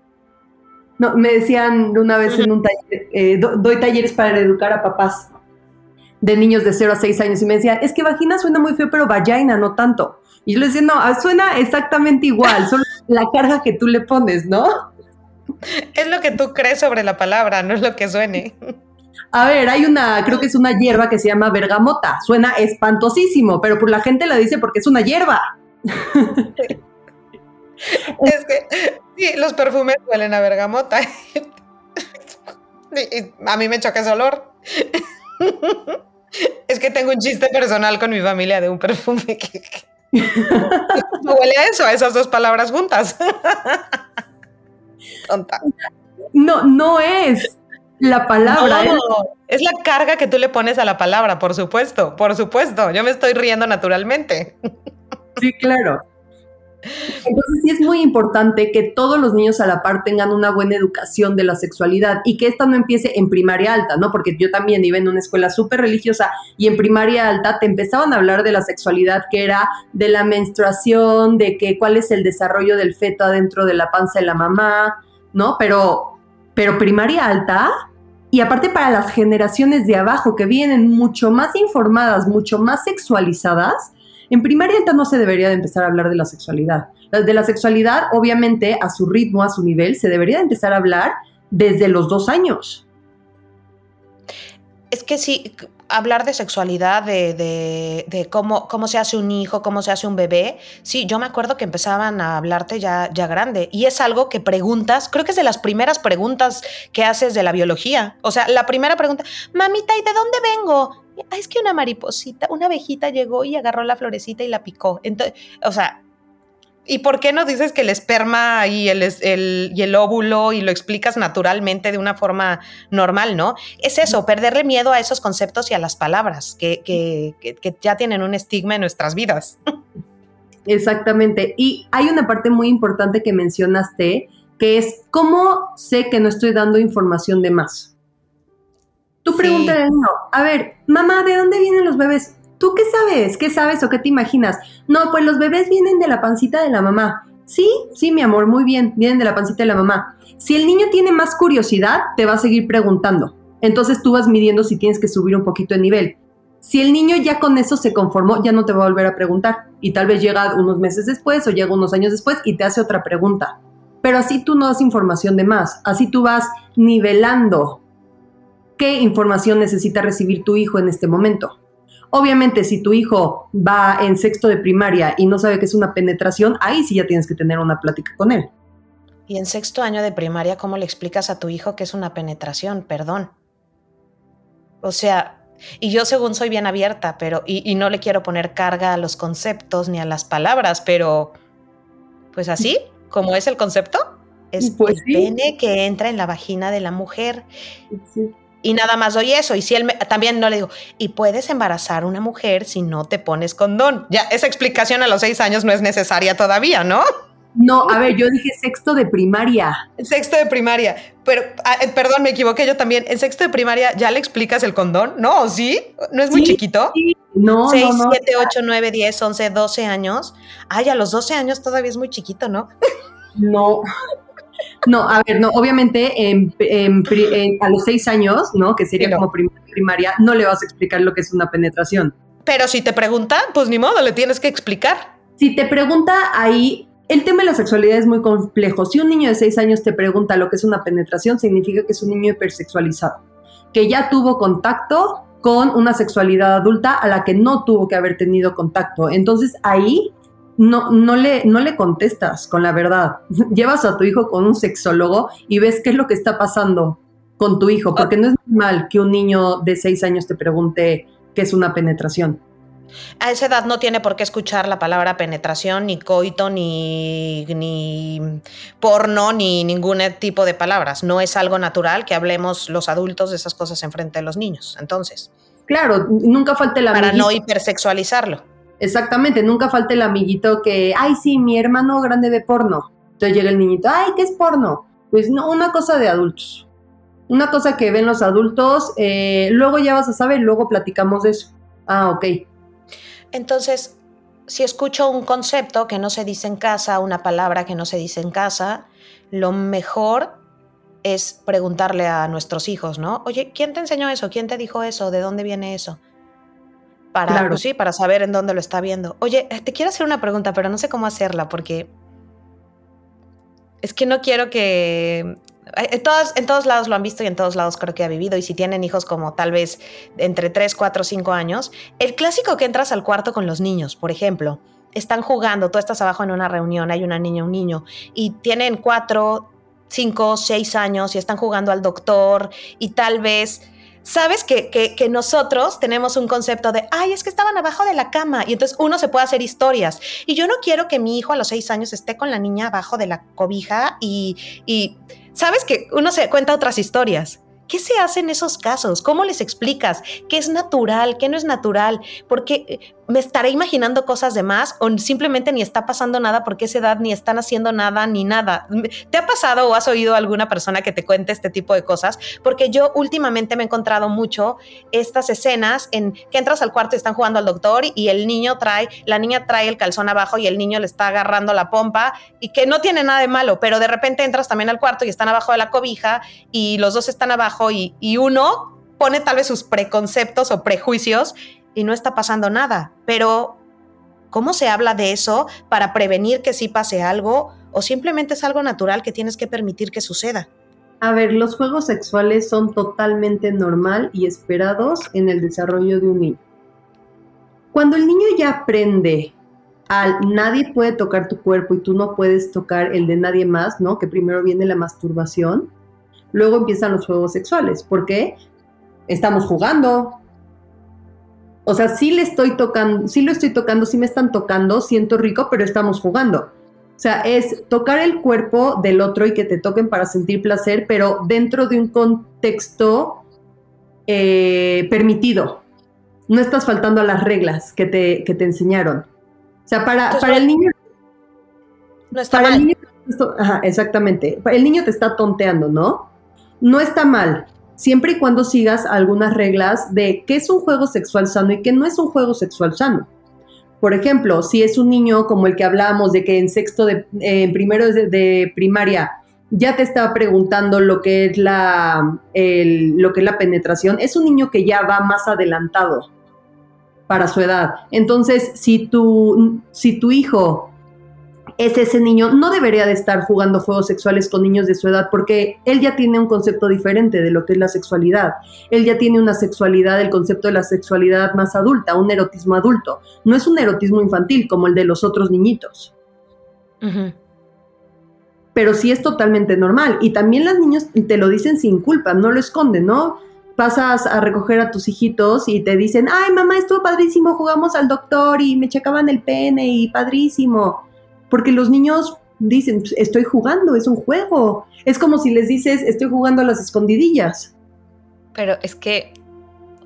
Speaker 4: No, me decían una vez en un taller, eh, doy talleres para educar a papás de niños de 0 a 6 años y me decían, es que vagina suena muy feo, pero vagina no tanto. Y yo le decía, no, ah, suena exactamente igual, solo la carga que tú le pones, ¿no?
Speaker 3: Es lo que tú crees sobre la palabra, no es lo que suene.
Speaker 4: A ver, hay una, creo que es una hierba que se llama bergamota. Suena espantosísimo, pero por la gente la dice porque es una hierba.
Speaker 3: Es que sí, los perfumes huelen a bergamota. A mí me choca ese olor. Es que tengo un chiste personal con mi familia de un perfume que, no huele a eso, a esas dos palabras juntas.
Speaker 4: Tonta. No, no es la palabra.
Speaker 3: es la carga que tú le pones a la palabra, por supuesto, por supuesto. Yo me estoy riendo naturalmente.
Speaker 4: Sí, claro. Entonces sí es muy importante que todos los niños a la par tengan una buena educación de la sexualidad y que esta no empiece en primaria alta, ¿no? Porque yo también iba en una escuela súper religiosa y en primaria alta te empezaban a hablar de la sexualidad que era de la menstruación, de que cuál es el desarrollo del feto adentro de la panza de la mamá, ¿no? Pero, pero primaria alta y aparte para las generaciones de abajo que vienen mucho más informadas, mucho más sexualizadas, en primaria alta no se debería de empezar a hablar de la sexualidad. De la sexualidad, obviamente, a su ritmo, a su nivel, se debería de empezar a hablar desde los dos años.
Speaker 3: Es que sí, hablar de sexualidad, de, cómo, cómo, se hace un hijo, cómo se hace un bebé, sí, yo me acuerdo que empezaban a hablarte ya, ya grande. Y es algo que preguntas, creo que es de las primeras preguntas que haces de la biología. O sea, la primera pregunta, mamita, ¿y de dónde vengo? es que una mariposita, una abejita llegó y agarró la florecita y la picó. Entonces, o sea, ¿y por qué no dices que el esperma y el, y el óvulo y lo explicas naturalmente de una forma normal, no? Es eso, perderle miedo a esos conceptos y a las palabras que, que, que ya tienen un estigma en nuestras vidas.
Speaker 4: Exactamente. Y hay una parte muy importante que mencionaste, que es cómo sé que no estoy dando información de más. Tú pregúntale a ver, mamá, ¿de dónde vienen los bebés? ¿Tú qué sabes? ¿Qué sabes o qué te imaginas? No, pues los bebés vienen de la pancita de la mamá. Sí, sí, mi amor, muy bien, vienen de la pancita de la mamá. Si el niño tiene más curiosidad, te va a seguir preguntando. Entonces tú vas midiendo si tienes que subir un poquito de nivel. Si el niño ya con eso se conformó, ya no te va a volver a preguntar. Y tal vez llega unos meses después o llega unos años después y te hace otra pregunta. Pero así tú no das información de más. Así tú vas nivelando qué información necesita recibir tu hijo en este momento. Obviamente, si tu hijo va en sexto de primaria y no sabe qué es una penetración, ahí sí ya tienes que tener una plática con él.
Speaker 3: Y en sexto año de primaria, ¿cómo le explicas a tu hijo qué es una penetración? Perdón. O sea, y yo según soy bien abierta, pero, y, no le quiero poner carga a los conceptos ni a las palabras, pero, pues así, como es el concepto, es pues el pene que entra en la vagina de la mujer. Sí y nada más doy eso. Y si él también no le digo, y puedes embarazar a una mujer si no te pones condón. Ya, esa explicación a los seis años no es necesaria todavía, ¿no?
Speaker 4: No, a ver, yo dije sexto de primaria.
Speaker 3: Sexto de primaria. Pero, ah, eh, perdón, me equivoqué yo también. En sexto de primaria ya le explicas el condón, ¿no? ¿Sí? ¿No es muy chiquito? Sí.
Speaker 4: No,
Speaker 3: 6, no, 7, 8, 9, 10, 11, 12 años. Ay, a los 12 años todavía es muy chiquito, ¿no?
Speaker 4: No, no, a ver, no, obviamente a los seis años, ¿no? Que sería como primaria, no le vas a explicar lo que es una penetración.
Speaker 3: Pero si te pregunta, pues ni modo, le tienes que explicar.
Speaker 4: Si te pregunta ahí, el tema de la sexualidad es muy complejo. Si un niño de seis años te pregunta lo que es una penetración, significa que es un niño hipersexualizado, que ya tuvo contacto con una sexualidad adulta a la que no tuvo que haber tenido contacto. Entonces ahí no, no, le, no le contestas con la verdad. Llevas a tu hijo con un sexólogo y ves qué es lo que está pasando con tu hijo, porque no es normal que un niño de seis años te pregunte qué es una penetración.
Speaker 3: A esa edad no tiene por qué escuchar la palabra penetración, ni coito, ni, ni porno, ni ningún tipo de palabras. No es algo natural que hablemos los adultos de esas cosas en frente de los niños. Entonces.
Speaker 4: Claro, nunca falte la
Speaker 3: Para no hipersexualizarlo.
Speaker 4: Exactamente, nunca falta el amiguito que, ay, sí, mi hermano grande ve porno. Entonces llega el niñito, ay, ¿qué es porno? Pues no, una cosa de adultos. Una cosa que ven los adultos, eh, luego ya vas a saber, luego platicamos de eso. Ah, ok.
Speaker 3: Entonces, si escucho un concepto que no se dice en casa, una palabra que no se dice en casa, lo mejor es preguntarle a nuestros hijos, ¿no? Oye, ¿quién te enseñó eso? ¿Quién te dijo eso? ¿De dónde viene eso? Para, pues sí, para saber en dónde lo está viendo. Oye, eh, te quiero hacer una pregunta, pero no sé cómo hacerla porque es que no quiero que... Eh, en todos, en todos lados lo han visto y en todos lados creo que ha vivido. Y si tienen hijos como tal vez entre 3, 4, 5 años, el clásico que entras al cuarto con los niños, por ejemplo, están jugando, tú estás abajo en una reunión, hay una niña, un niño, y tienen 4, 5, 6 años y están jugando al doctor y tal vez sabes que, que, nosotros tenemos un concepto de, ay, es que estaban abajo de la cama y entonces uno se puede hacer historias. Y yo no quiero que mi hijo a los seis años esté con la niña abajo de la cobija y, y sabes que uno se cuenta otras historias. ¿Qué se hace en esos casos? ¿Cómo les explicas? ¿Qué es natural? ¿Qué no es natural? Porque eh, me estaré imaginando cosas de más o simplemente ni está pasando nada porque esa edad ni están haciendo nada ni nada. ¿Te ha pasado o has oído alguna persona que te cuente este tipo de cosas? Porque yo últimamente me he encontrado mucho estas escenas en que entras al cuarto y están jugando al doctor y el niño trae, la niña trae el calzón abajo y el niño le está agarrando la pompa y que no tiene nada de malo, pero de repente entras también al cuarto y están abajo de la cobija y los dos están abajo y, y uno pone tal vez sus preconceptos o prejuicios y no está pasando nada. Pero, ¿cómo se habla de eso para prevenir que sí pase algo o simplemente es algo natural que tienes que permitir que suceda?
Speaker 4: A ver, los juegos sexuales son totalmente normal y esperados en el desarrollo de un niño. Cuando el niño ya aprende al nadie puede tocar tu cuerpo y tú no puedes tocar el de nadie más, ¿no? Que primero viene la masturbación, luego empiezan los juegos sexuales. ¿Por qué? Estamos jugando, o sea, sí le estoy tocando, sí lo estoy tocando, sí me están tocando, siento rico, pero estamos jugando. O sea, es tocar el cuerpo del otro y que te toquen para sentir placer, pero dentro de un contexto eh, permitido. No estás faltando a las reglas que te, te enseñaron. O sea, para, para el niño...
Speaker 3: No está mal.
Speaker 4: ajá, exactamente. El niño te está tonteando, ¿no? No está mal siempre y cuando sigas algunas reglas de qué es un juego sexual sano y qué no es un juego sexual sano. Por ejemplo, si es un niño como el que hablábamos de que en sexto de, primero de, primaria ya te estaba preguntando lo que es la lo que es la penetración, es un niño que ya va más adelantado para su edad. Entonces, si tu, si tu hijo es ese niño, no debería de estar jugando juegos sexuales con niños de su edad porque él ya tiene un concepto diferente de lo que es la sexualidad. Él ya tiene una sexualidad, el concepto de la sexualidad más adulta, un erotismo adulto. No es un erotismo infantil como el de los otros niñitos. Pero sí es totalmente normal. Y también las niños te lo dicen sin culpa, no lo esconden, ¿no? pasas a recoger a tus hijitos y te dicen, ay mamá, estuvo padrísimo, jugamos al doctor y me checaban el pene y padrísimo porque los niños dicen, pues, estoy jugando, es un juego. Es como si les dices, estoy jugando a las escondidillas.
Speaker 3: Pero es que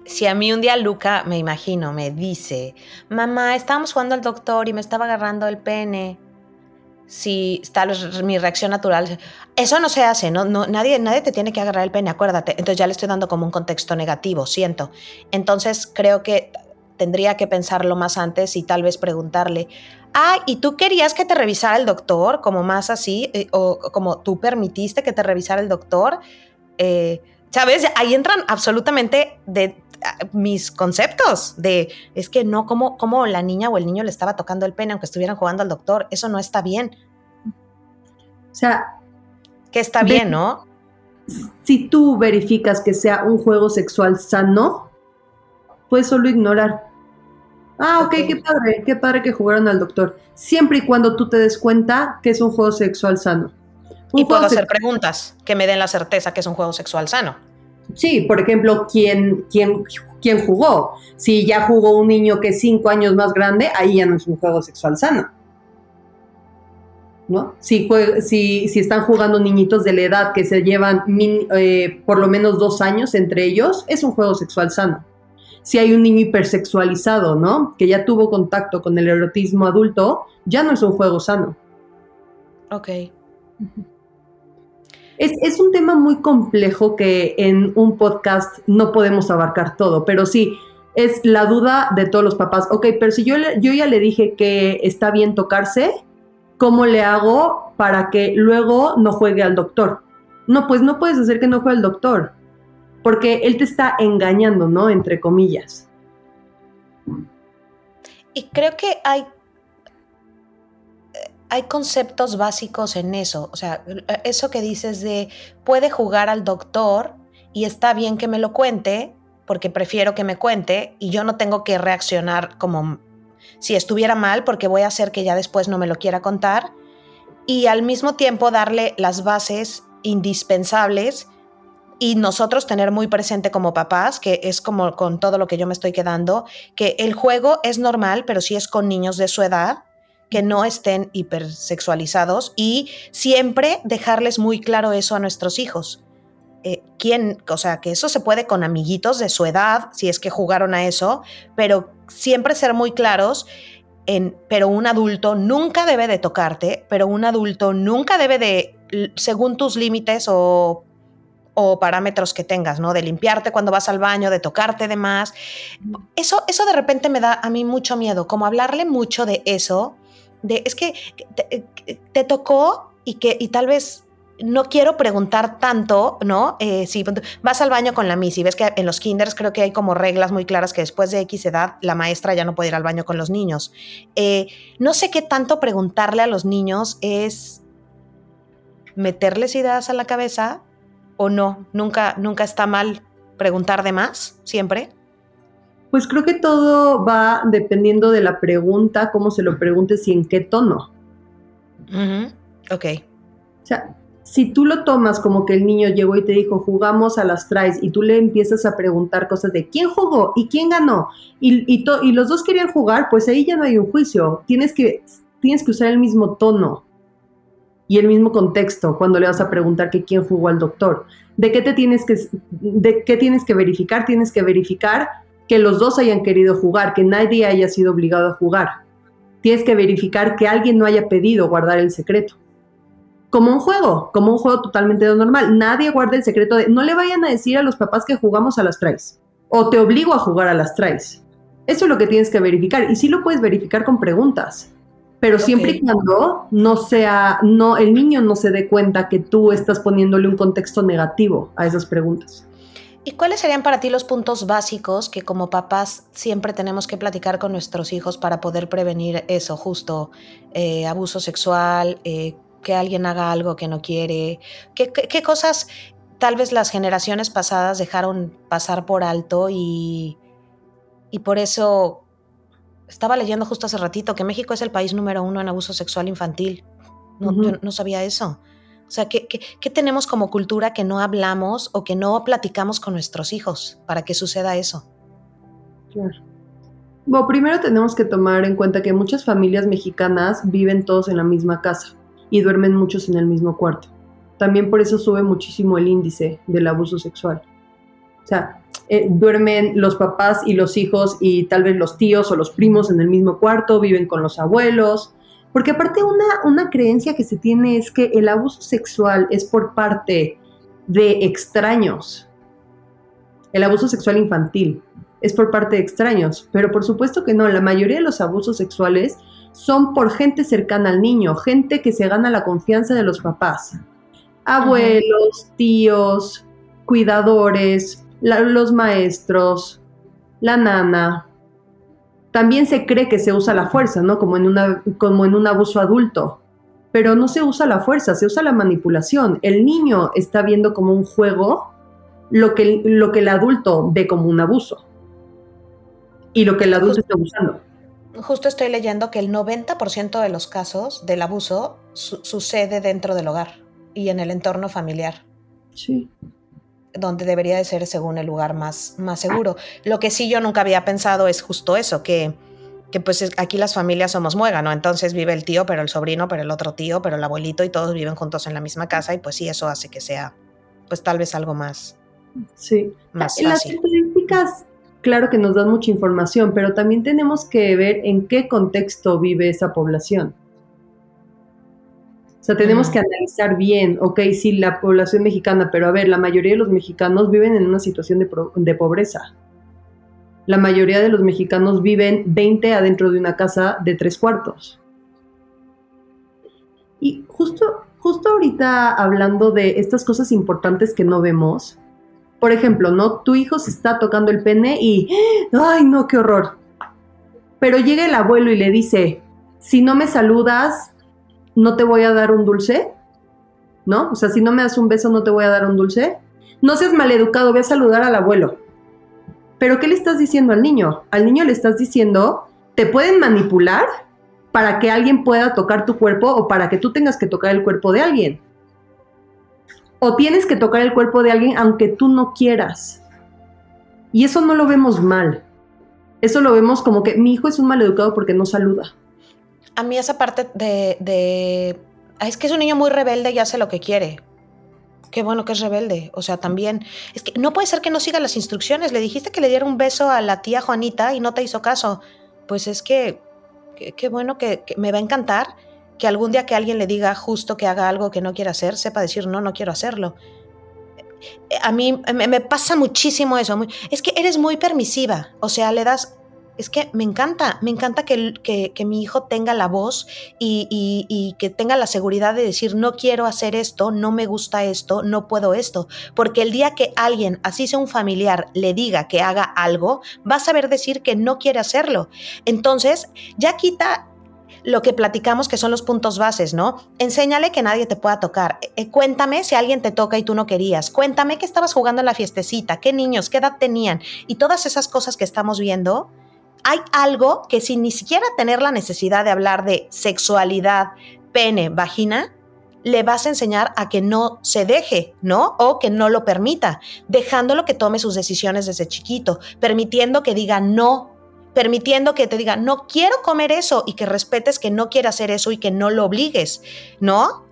Speaker 3: si a mí un día Luca, me imagino, me dice, mamá, estábamos jugando al doctor y me estaba agarrando el pene. Si está mi reacción natural, eso no se hace, ¿no? no nadie, nadie te tiene que agarrar el pene, acuérdate. Entonces ya le estoy dando como un contexto negativo, siento. Entonces creo que tendría que pensarlo más antes y tal vez preguntarle, ah, ¿y tú querías que te revisara el doctor? Como más así, eh, o como tú permitiste que te revisara el doctor. Eh, ¿Sabes? Ahí entran absolutamente de ah, mis conceptos de, es que no, como, como la niña o el niño le estaba tocando el pene aunque estuvieran jugando al doctor, eso no está bien.
Speaker 4: O sea...
Speaker 3: Que está bien, ¿no?
Speaker 4: Si tú verificas que sea un juego sexual sano, puedes solo ignorar. Ah, ok, qué padre, qué padre que jugaron al doctor. Siempre y cuando tú te des cuenta que es un juego sexual sano.
Speaker 3: y puedo hacer preguntas que me den la certeza que es un juego sexual sano.
Speaker 4: Sí, por ejemplo, ¿quién, quién, quién jugó? Si ya jugó un niño que es cinco años más grande, ahí ya no es un juego sexual sano. ¿No? Si, si, si, están jugando niñitos de la edad que se llevan eh, por lo menos dos años entre ellos, es un juego sexual sano si hay un niño hipersexualizado, ¿no? Que ya tuvo contacto con el erotismo adulto, ya no es un juego sano.
Speaker 3: Ok.
Speaker 4: Es, un tema muy complejo que en un podcast no podemos abarcar todo, pero sí, es la duda de todos los papás. Ok, pero si yo, yo ya le dije que está bien tocarse, ¿cómo le hago para que luego no juegue al doctor? No, pues no puedes hacer que no juegue al doctor porque él te está engañando, ¿no? Entre comillas.
Speaker 3: Y creo que hay, hay conceptos básicos en eso. O sea, eso que dices de puede jugar al doctor y está bien que me lo cuente, porque prefiero que me cuente y yo no tengo que reaccionar como si estuviera mal, porque voy a hacer que ya después no me lo quiera contar. Y al mismo tiempo darle las bases indispensables y nosotros tener muy presente como papás, que es como con todo lo que yo me estoy quedando, que el juego es normal, pero sí es con niños de su edad, que no estén hipersexualizados y siempre dejarles muy claro eso a nuestros hijos. Eh, quién, o sea, que eso se puede con amiguitos de su edad, si es que jugaron a eso, pero siempre ser muy claros en, pero un adulto nunca debe de tocarte, pero un adulto nunca debe de, según tus límites o o parámetros que tengas, ¿no? De limpiarte cuando vas al baño, de tocarte de más. Eso, eso de repente me da a mmí mucho miedo, como hablarle mucho de eso, de es que te, tocó y que y tal vez no quiero preguntar tanto, ¿no? Eh, si vas al baño con la Miss y ves que en los kinders creo que hay como reglas muy claras que después de X edad la maestra ya no puede ir al baño con los niños. Eh, no sé qué tanto preguntarle a los niños es meterles ideas a la cabeza o no? ¿Nunca, nunca está mal preguntar de más, siempre?
Speaker 4: Pues creo que todo va dependiendo de la pregunta, cómo se lo preguntes y en qué tono.
Speaker 3: Ok.
Speaker 4: O sea, si tú lo tomas como que el niño llegó y te dijo, jugamos a las tries, y tú le empiezas a preguntar cosas de quién jugó y quién ganó, y, y los dos querían jugar, pues ahí ya no hay un juicio. Tienes que, tienes que usar el mismo tono y el mismo contexto cuando le vas a preguntar que quién jugó al doctor. ¿De qué te tienes que de qué tienes que verificar? Tienes que verificar que los dos hayan querido jugar, que nadie haya sido obligado a jugar. Tienes que verificar que alguien no haya pedido guardar el secreto. como un juego, como un juego totalmente normal. Nadie guarda el secreto de no le vayan a decir a los papás que jugamos a las traes o te obligo a jugar a las traes. Eso es lo que tienes que verificar y sí lo puedes verificar con preguntas, pero siempre y cuando no sea, no, el niño no se dé cuenta que tú estás poniéndole un contexto negativo a esas preguntas.
Speaker 3: ¿Y cuáles serían para ti los puntos básicos que como papás siempre tenemos que platicar con nuestros hijos para poder prevenir eso, justo eh, abuso sexual, eh, que alguien haga algo que no quiere? ¿Qué, cosas tal vez las generaciones pasadas dejaron pasar por alto y, y por eso estaba leyendo justo hace ratito que México es el país número uno en abuso sexual infantil. No, Yo no sabía eso. O sea, ¿qué, ¿qué, tenemos como cultura que no hablamos o que no platicamos con nuestros hijos para que suceda eso?
Speaker 4: Claro. Bueno, primero tenemos que tomar en cuenta que muchas familias mexicanas viven todos en la misma casa y duermen muchos en el mismo cuarto. También por eso sube muchísimo el índice del abuso sexual. O sea, eh, duermen los papás y los hijos y tal vez los tíos o los primos en el mismo cuarto, viven con los abuelos. Porque aparte una, una creencia que se tiene es que el abuso sexual es por parte de extraños. El abuso sexual infantil es por parte de extraños, pero por supuesto que no, la mayoría de los abusos sexuales son por gente cercana al niño, gente que se gana la confianza de los papás. Abuelos, tíos, cuidadores, los maestros, la nana. También se cree que se usa la fuerza, ¿no? Como en, una, como en un abuso adulto. Pero no se usa la fuerza, se usa la manipulación. El niño está viendo como un juego lo que, lo que el adulto ve como un abuso. Y lo que el adulto está usando
Speaker 3: justo estoy leyendo que el 90% de los casos del abuso sucede dentro del hogar y en el entorno familiar.
Speaker 4: Sí.
Speaker 3: Donde debería de ser según el lugar más, más seguro. Lo que sí yo nunca había pensado es justo eso, que, que pues aquí las familias somos muégano, entonces vive el tío, pero el sobrino, pero el otro tío, pero el abuelito y todos viven juntos en la misma casa y pues sí, eso hace que sea pues tal vez algo más.
Speaker 4: Sí. Más fácil. Las estadísticas claro que nos dan mucha información, pero también tenemos que ver en qué contexto vive esa población. O sea, tenemos que analizar bien, ok, sí, la población mexicana, pero a ver, la mayoría de los mexicanos viven en una situación de, pobreza. La mayoría de los mexicanos viven 20 adentro de una casa de tres cuartos. Y justo, justo ahorita hablando de estas cosas importantes que no vemos, por ejemplo, ¿no? Tu hijo se está tocando el pene y, ay, no, qué horror. Pero llega el abuelo y le dice, si no me saludas, no te voy a dar un dulce, ¿no? O sea, si no me das un beso, no te voy a dar un dulce. No seas maleducado, voy a saludar al abuelo. Pero ¿qué le estás diciendo al niño? Al niño le estás diciendo, te pueden manipular para que alguien pueda tocar tu cuerpo o para que tú tengas que tocar el cuerpo de alguien o tienes que tocar el cuerpo de alguien aunque tú no quieras. Y eso no lo vemos mal. Eso lo vemos como que mi hijo es un maleducado porque no saluda.
Speaker 3: A mí esa parte de, es que es un niño muy rebelde y hace lo que quiere. Qué bueno que es rebelde. O sea, también. Es que no puede ser que no siga las instrucciones. Le dijiste que le diera un beso a la tía Juanita y no te hizo caso. Pues es que. Qué bueno que me va a encantar que algún día que alguien le diga justo que haga algo que no quiere hacer, sepa decir, no, no quiero hacerlo. A mí me, pasa muchísimo eso. Es que eres muy permisiva, o sea, le das... Es que me encanta, me encanta que, mi hijo tenga la voz y, y, que tenga la seguridad de decir, no quiero hacer esto, no me gusta esto, no puedo esto. Porque el día que alguien, así sea un familiar, le diga que haga algo, va a saber decir que no quiere hacerlo. Entonces, ya quita lo que platicamos que son los puntos bases, ¿no? Enséñale que nadie te pueda tocar. Eh, cuéntame si alguien te toca y tú no querías. Cuéntame que estabas jugando en la fiestecita, qué niños, qué edad tenían. Y todas esas cosas que estamos viendo, hay algo que sin ni siquiera tener la necesidad de hablar de sexualidad, pene, vagina, le vas a enseñar a que no se deje, ¿no? O que no lo permita, dejándolo que tome sus decisiones desde chiquito, permitiendo que diga no permitiendo que te diga, no quiero comer eso y que respetes que no quiere hacer eso y que no lo obligues, ¿no?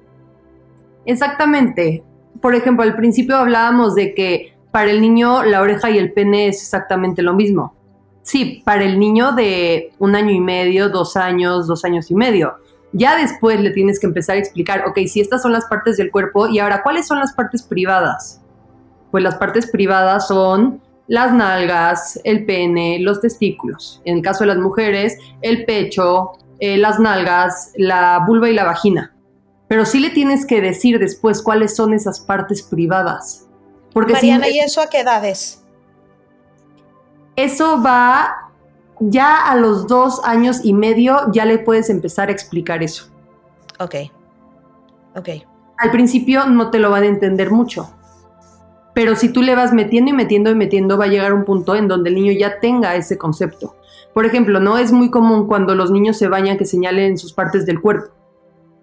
Speaker 4: Exactamente. Por ejemplo, al principio hablábamos de que para el niño la oreja y el pene es exactamente lo mismo. Sí, para el niño de un año y medio, dos años, dos años y medio. Ya después le tienes que empezar a explicar, ok, si estas son las partes del cuerpo y ahora, ¿cuáles son las partes privadas? Pues las partes privadas son las nalgas, el pene, los testículos. En el caso de las mujeres, el pecho, eh, las nalgas, la vulva y la vagina. Pero sí le tienes que decir después cuáles son esas partes privadas.
Speaker 3: Porque Mariana, ¿y eso a qué edades?
Speaker 4: Eso va ya a los dos años y medio ya le puedes empezar a explicar eso.
Speaker 3: Ok. Ok.
Speaker 4: Al principio no te lo van a entender mucho. Pero si tú le vas metiendo y metiendo y metiendo, va a llegar un punto en donde el niño ya tenga ese concepto. Por ejemplo, no es muy común cuando los niños se bañan que señalen sus partes del cuerpo.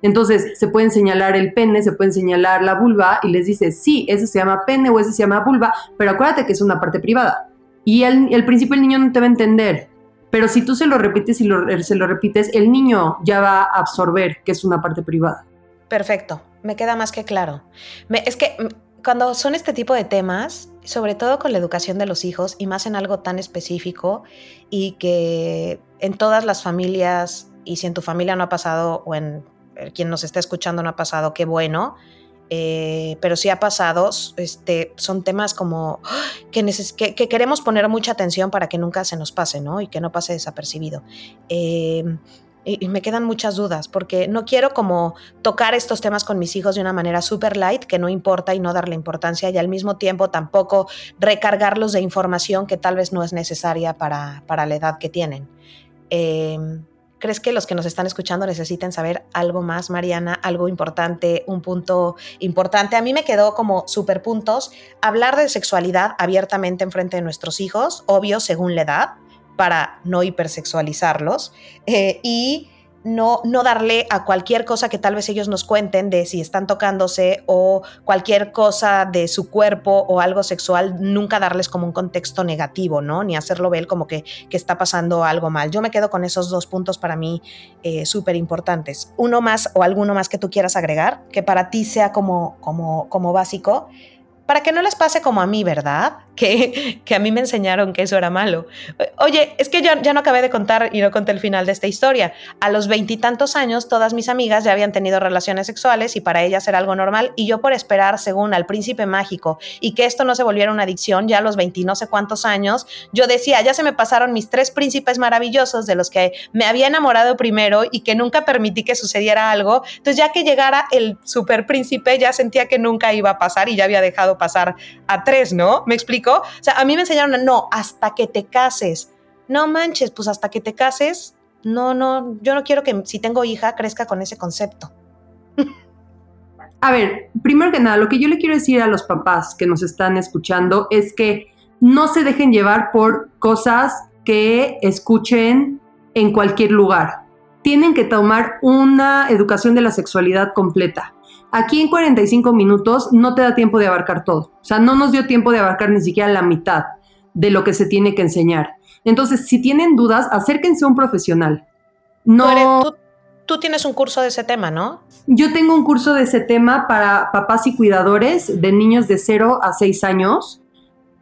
Speaker 4: Entonces, se pueden señalar el pene, se pueden señalar la vulva y les dice, sí, ese se llama pene o ese se llama vulva, pero acuérdate que es una parte privada. Y al principio el niño no te va a entender, pero si tú se lo repites y se lo repites, el niño ya va a absorber que es una parte privada.
Speaker 3: Perfecto, me queda más que claro. es que mm, cuando son este tipo de temas, sobre todo con la educación de los hijos y más en algo tan específico y que en todas las familias, y si en tu familia no ha pasado o en quien nos está escuchando no ha pasado, qué bueno, eh, pero sí ha pasado, este, son temas como que, que, queremos poner mucha atención para que nunca se nos pase, ¿no? Y que no pase desapercibido. Em, y, me quedan muchas dudas, porque no quiero como tocar estos temas con mis hijos de una manera super light, que no importa y no darle importancia, y al mismo tiempo tampoco recargarlos de información que tal vez no es necesaria para, para la edad que tienen. Eh, ¿Crees que los que nos están escuchando necesiten saber algo más, Mariana? Algo importante, un punto importante. A mí me quedó como super puntos hablar de sexualidad abiertamente en frente de nuestros hijos, obvio según la edad, para no hipersexualizarlos. Eh, y no, no darle a cualquier cosa que tal vez ellos nos cuenten de si están tocándose o cualquier cosa de su cuerpo o algo sexual, nunca darles como un contexto negativo, ¿no? Ni hacerlo ver como que, que está pasando algo mal. Yo me quedo con esos dos puntos para mí eh, súper importantes. Uno más o alguno más que tú quieras agregar, que para ti sea como, como, como básico para que no les pase como a mí, ¿verdad? Que, a mí me enseñaron que eso era malo. Oye, es que yo ya no acabé de contar y no conté el final de esta historia. A los veintitantos años, todas mis amigas ya habían tenido relaciones sexuales y para ellas era algo normal. Y yo por esperar, según al príncipe mágico, y que esto no se volviera una adicción, ya a los veinti no sé cuántos años, yo decía, ya se me pasaron mis tres príncipes maravillosos de los que me había enamorado primero y que nunca permití que sucediera algo. Entonces ya que llegara el super príncipe, ya sentía que nunca iba a pasar y ya había dejado pasar a tres, ¿no? ¿Me explico? O sea, a mí me enseñaron, no, hasta que te cases. No manches, pues hasta que te cases, no, no, yo no quiero que si tengo hija crezca con ese concepto.
Speaker 4: A ver, primero que nada, lo que yo le quiero decir a los papás que nos están escuchando es que no se dejen llevar por cosas que escuchen en cualquier lugar. Tienen que tomar una educación de la sexualidad completa. Aquí en 45 minutos no te da tiempo de abarcar todo. O sea, no nos dio tiempo de abarcar ni siquiera la mitad de lo que se tiene que enseñar. Entonces, si tienen dudas, acérquense a un profesional.
Speaker 3: No. Tú, tienes un curso de ese tema, ¿no?
Speaker 4: Yo tengo un curso de ese tema para papás y cuidadores de niños de 0 a 6 años,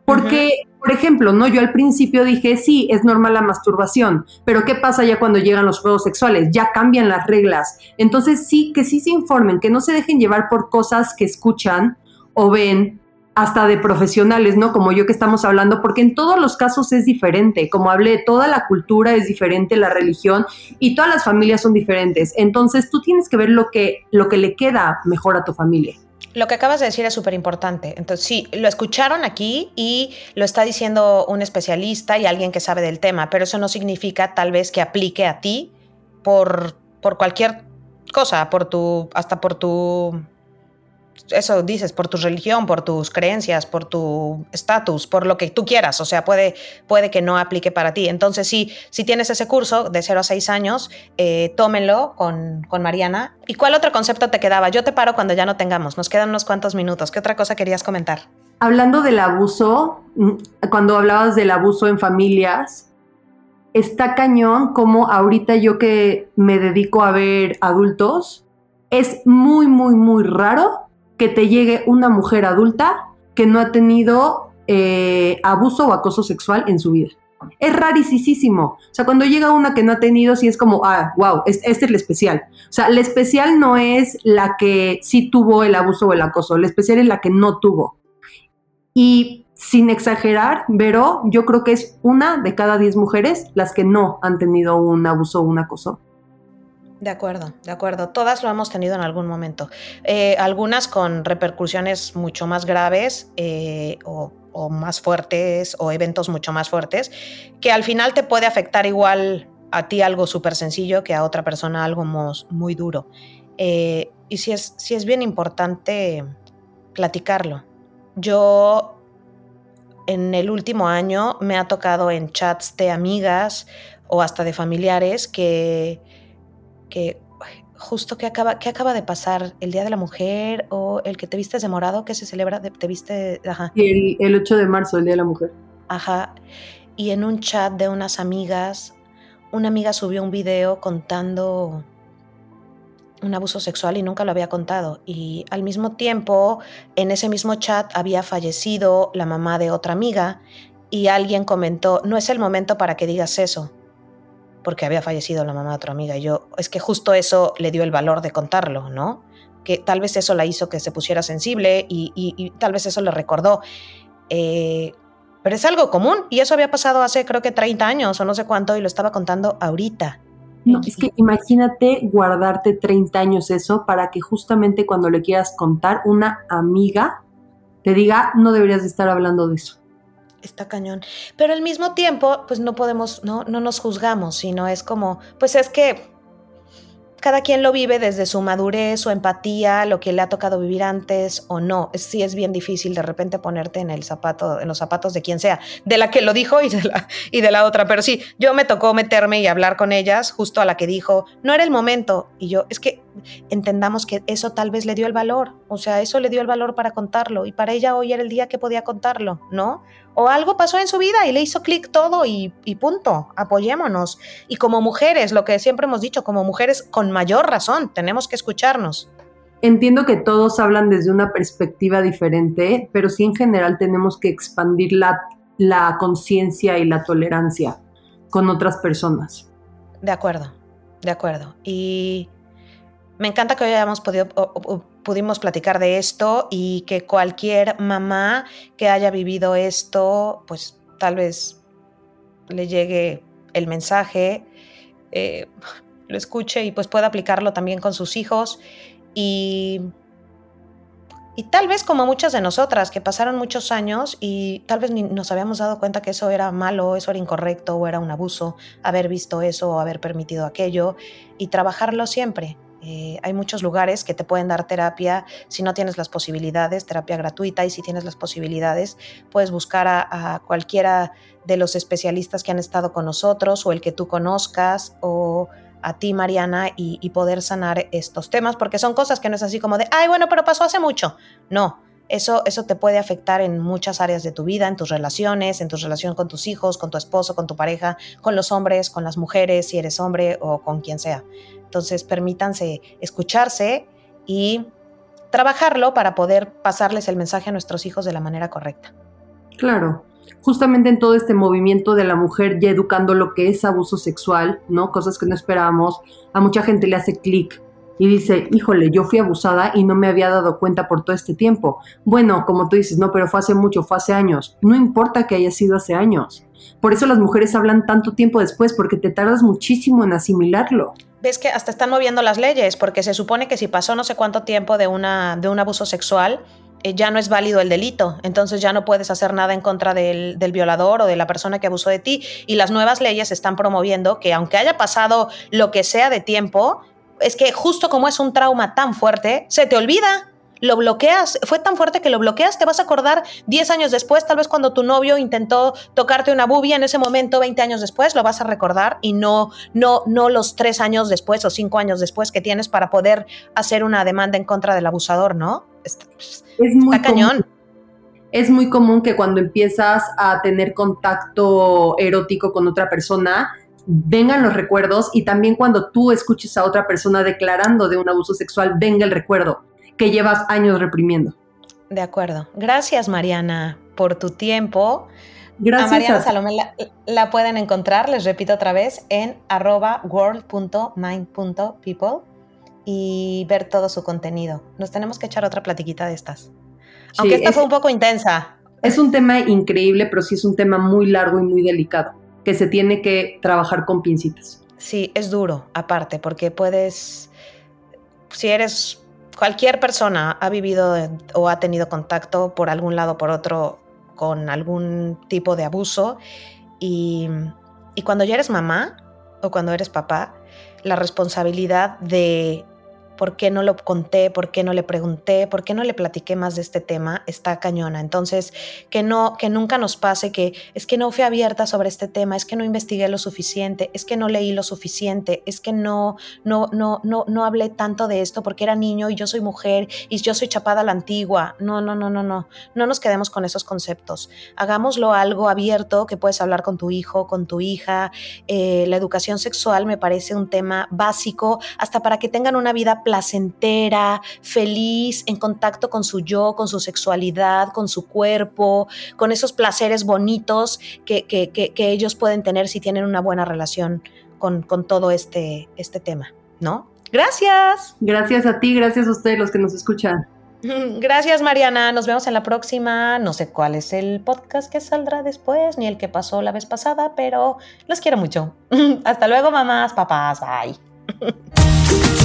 Speaker 4: porque por ejemplo, ¿no? Yo al principio dije, sí, es normal la masturbación, pero ¿qué pasa ya cuando llegan los juegos sexuales? Ya cambian las reglas. Entonces sí, que sí se informen, que no se dejen llevar por cosas que escuchan o ven hasta de profesionales, ¿no? Como yo que estamos hablando, porque en todos los casos es diferente. Como hablé, toda la cultura es diferente, la religión y todas las familias son diferentes. Entonces tú tienes que ver lo que, lo que le queda mejor a tu familia.
Speaker 3: Lo que acabas de decir es súper importante. Entonces, sí, lo escucharon aquí y lo está diciendo un especialista y alguien que sabe del tema, pero eso no significa tal vez que aplique a ti por, por cualquier cosa, por tu, hasta por tu eso dices, por tu religión, por tus creencias, por tu estatus, por lo que tú quieras. O sea, puede, puede que no aplique para ti. Entonces, sí, si tienes ese curso de 0 a 6 años, eh, tómenlo con, con Mariana. ¿Y cuál otro concepto te quedaba? Yo te paro cuando ya no tengamos. Nos quedan unos cuantos minutos. ¿Qué otra cosa querías comentar?
Speaker 4: Hablando del abuso, mm, cuando hablabas del abuso en familias, está cañón como ahorita yo que me dedico a ver adultos, es muy, muy, muy raro que te llegue una mujer adulta que no ha tenido eh, abuso o acoso sexual en su vida. Es rarísimo. O sea, cuando llega una que no ha tenido, sí es como, ah, wow, este, es el especial. O sea, la especial no es la que sí tuvo el abuso o el acoso, la especial es la que no tuvo. Y sin exagerar, Vero, yo creo que es una de cada diez mujeres las que no han tenido un abuso o un acoso.
Speaker 3: De acuerdo, de acuerdo. Todas lo hemos tenido en algún momento. Eh, algunas con repercusiones mucho más graves eh, o, más fuertes o eventos mucho más fuertes, que al final te puede afectar igual a ti algo súper sencillo que a otra persona algo muy, duro. Eh, y sí es, sí es bien importante platicarlo. Yo en el último año me ha tocado en chats de amigas o hasta de familiares que que justo que acaba, que acaba de pasar el Día de la Mujer o el que te vistes de morado, que se celebra, te viste, ajá.
Speaker 4: El, el 8 de marzo, el Día de la Mujer.
Speaker 3: Ajá. Y en un chat de unas amigas, una amiga subió un video contando un abuso sexual y nunca lo había contado. Y al mismo tiempo, en ese mismo chat había fallecido la mamá de otra amiga y alguien comentó, no es el momento para que digas eso porque había fallecido la mamá de otra amiga. Y yo, es que justo eso le dio el valor de contarlo, ¿no? Que tal vez eso la hizo que se pusiera sensible y, tal vez eso le recordó. Eh, pero es algo común y eso había pasado hace creo que 30 años o no sé cuánto y lo estaba contando ahorita.
Speaker 4: No, es que imagínate guardarte 30 años eso para que justamente cuando le quieras contar una amiga te diga, no deberías de estar hablando de eso
Speaker 3: está cañón. Pero al mismo tiempo, pues no podemos, no, no nos juzgamos, sino es como, pues es que cada quien lo vive desde su madurez, su empatía, lo que le ha tocado vivir antes o no. Sí es bien difícil de repente ponerte en el zapato, en los zapatos de quien sea, de la que lo dijo y de la, y de la otra. Pero sí, yo me tocó meterme y hablar con ellas, justo a la que dijo, no era el momento. Y yo, es que entendamos que eso tal vez le dio el valor. O sea, eso le dio el valor para contarlo. Y para ella hoy era el día que podía contarlo, ¿no? o algo pasó en su vida y le hizo clic todo y, punto, apoyémonos. Y como mujeres, lo que siempre hemos dicho, como mujeres con mayor razón, tenemos que escucharnos.
Speaker 4: Entiendo que todos hablan desde una perspectiva diferente, pero sí en general tenemos que expandir la, la conciencia y la tolerancia con otras personas.
Speaker 3: De acuerdo, de acuerdo. Y me encanta que hoy hayamos podido, pudimos platicar de esto y que cualquier mamá que haya vivido esto, pues tal vez le llegue el mensaje, eh, lo escuche y pues pueda aplicarlo también con sus hijos. Y, y tal vez como muchas de nosotras que pasaron muchos años y tal vez ni nos habíamos dado cuenta que eso era malo, eso era incorrecto o era un abuso, haber visto eso o haber permitido aquello y trabajarlo siempre eh, hay muchos lugares que te pueden dar terapia si no tienes las posibilidades, terapia gratuita, y si tienes las posibilidades, puedes buscar a, cualquiera de los especialistas que han estado con nosotros o el que tú conozcas o a ti, Mariana, y, poder sanar estos temas, porque son cosas que no es así como de, ay, bueno, pero pasó hace mucho. No, eso, eso, te puede afectar en muchas áreas de tu vida, en tus relaciones, en tu relación con tus hijos, con tu esposo, con tu pareja, con los hombres, con las mujeres, si eres hombre o con quien sea. Entonces, permítanse escucharse y trabajarlo para poder pasarles el mensaje a nuestros hijos de la manera correcta.
Speaker 4: Claro, justamente en todo este movimiento de la mujer ya educando lo que es abuso sexual, ¿no? Cosas que no esperábamos, a mucha gente le hace clic y dice, híjole, yo fui abusada y no me había dado cuenta por todo este tiempo. Bueno, como tú dices, no, pero fue hace mucho, fue hace años. No importa que haya sido hace años. Por eso las mujeres hablan tanto tiempo después, porque te tardas muchísimo en asimilarlo
Speaker 3: ves que hasta están moviendo las leyes, porque se supone que si pasó no sé cuánto tiempo de, una, de un abuso sexual, eh, ya no es válido el delito, entonces ya no puedes hacer nada en contra del, del, violador o de la persona que abusó de ti. Y las nuevas leyes están promoviendo que aunque haya pasado lo que sea de tiempo, es que justo como es un trauma tan fuerte, se te olvida lo bloqueas, fue tan fuerte que lo bloqueas, te vas a acordar 10 años después, tal vez cuando tu novio intentó tocarte una bubia en ese momento, 20 años después, lo vas a recordar y no, no, no los 3 años después o 5 años después que tienes para poder hacer una demanda en contra del abusador, ¿no? Está,
Speaker 4: es muy cañón. Es muy común que cuando empiezas a tener contacto erótico con otra persona, vengan los recuerdos y también cuando tú escuches a otra persona declarando de un abuso sexual, venga el recuerdo que llevas años reprimiendo.
Speaker 3: De acuerdo. Gracias, Mariana, por tu tiempo.
Speaker 4: Gracias.
Speaker 3: A Mariana Salomé la, pueden encontrar, les repito otra vez, en arroba world.mind.people y ver todo su contenido. Nos tenemos que echar otra platiquita de estas. Aunque esta fue un poco intensa.
Speaker 4: Es un tema increíble, pero sí es un tema muy largo y muy delicado, que se tiene que trabajar con pincitas.
Speaker 3: Sí, es duro, aparte, porque puedes, si eres cualquier persona ha vivido o ha tenido contacto por algún lado o por otro con algún tipo de abuso y, y, cuando ya eres mamá o cuando eres papá, la responsabilidad de por qué no lo conté, por qué no le pregunté, por qué no le platiqué más de este tema, está cañona. Entonces, que no, que nunca nos pase que es que no fui abierta sobre este tema, es que no investigué lo suficiente, es que no leí lo suficiente, es que no, no, no, no, no hablé tanto de esto porque era niño y yo soy mujer y yo soy chapada a la antigua. No, no, no, no, no. No nos quedemos con esos conceptos. Hagámoslo algo abierto que puedes hablar con tu hijo, con tu hija. Eh, la educación sexual me parece un tema básico hasta para que tengan una vida placentera, feliz, en contacto con su yo, con su sexualidad, con su cuerpo, con esos placeres bonitos que, ellos pueden tener si tienen una buena relación con, con todo este, este tema, ¿no? Gracias.
Speaker 4: Gracias a ti, gracias a ustedes los que nos escuchan.
Speaker 3: Gracias Mariana, nos vemos en la próxima. No sé cuál es el podcast que saldrá después, ni el que pasó la vez pasada, pero los quiero mucho. Hasta luego mamás, papás, bye.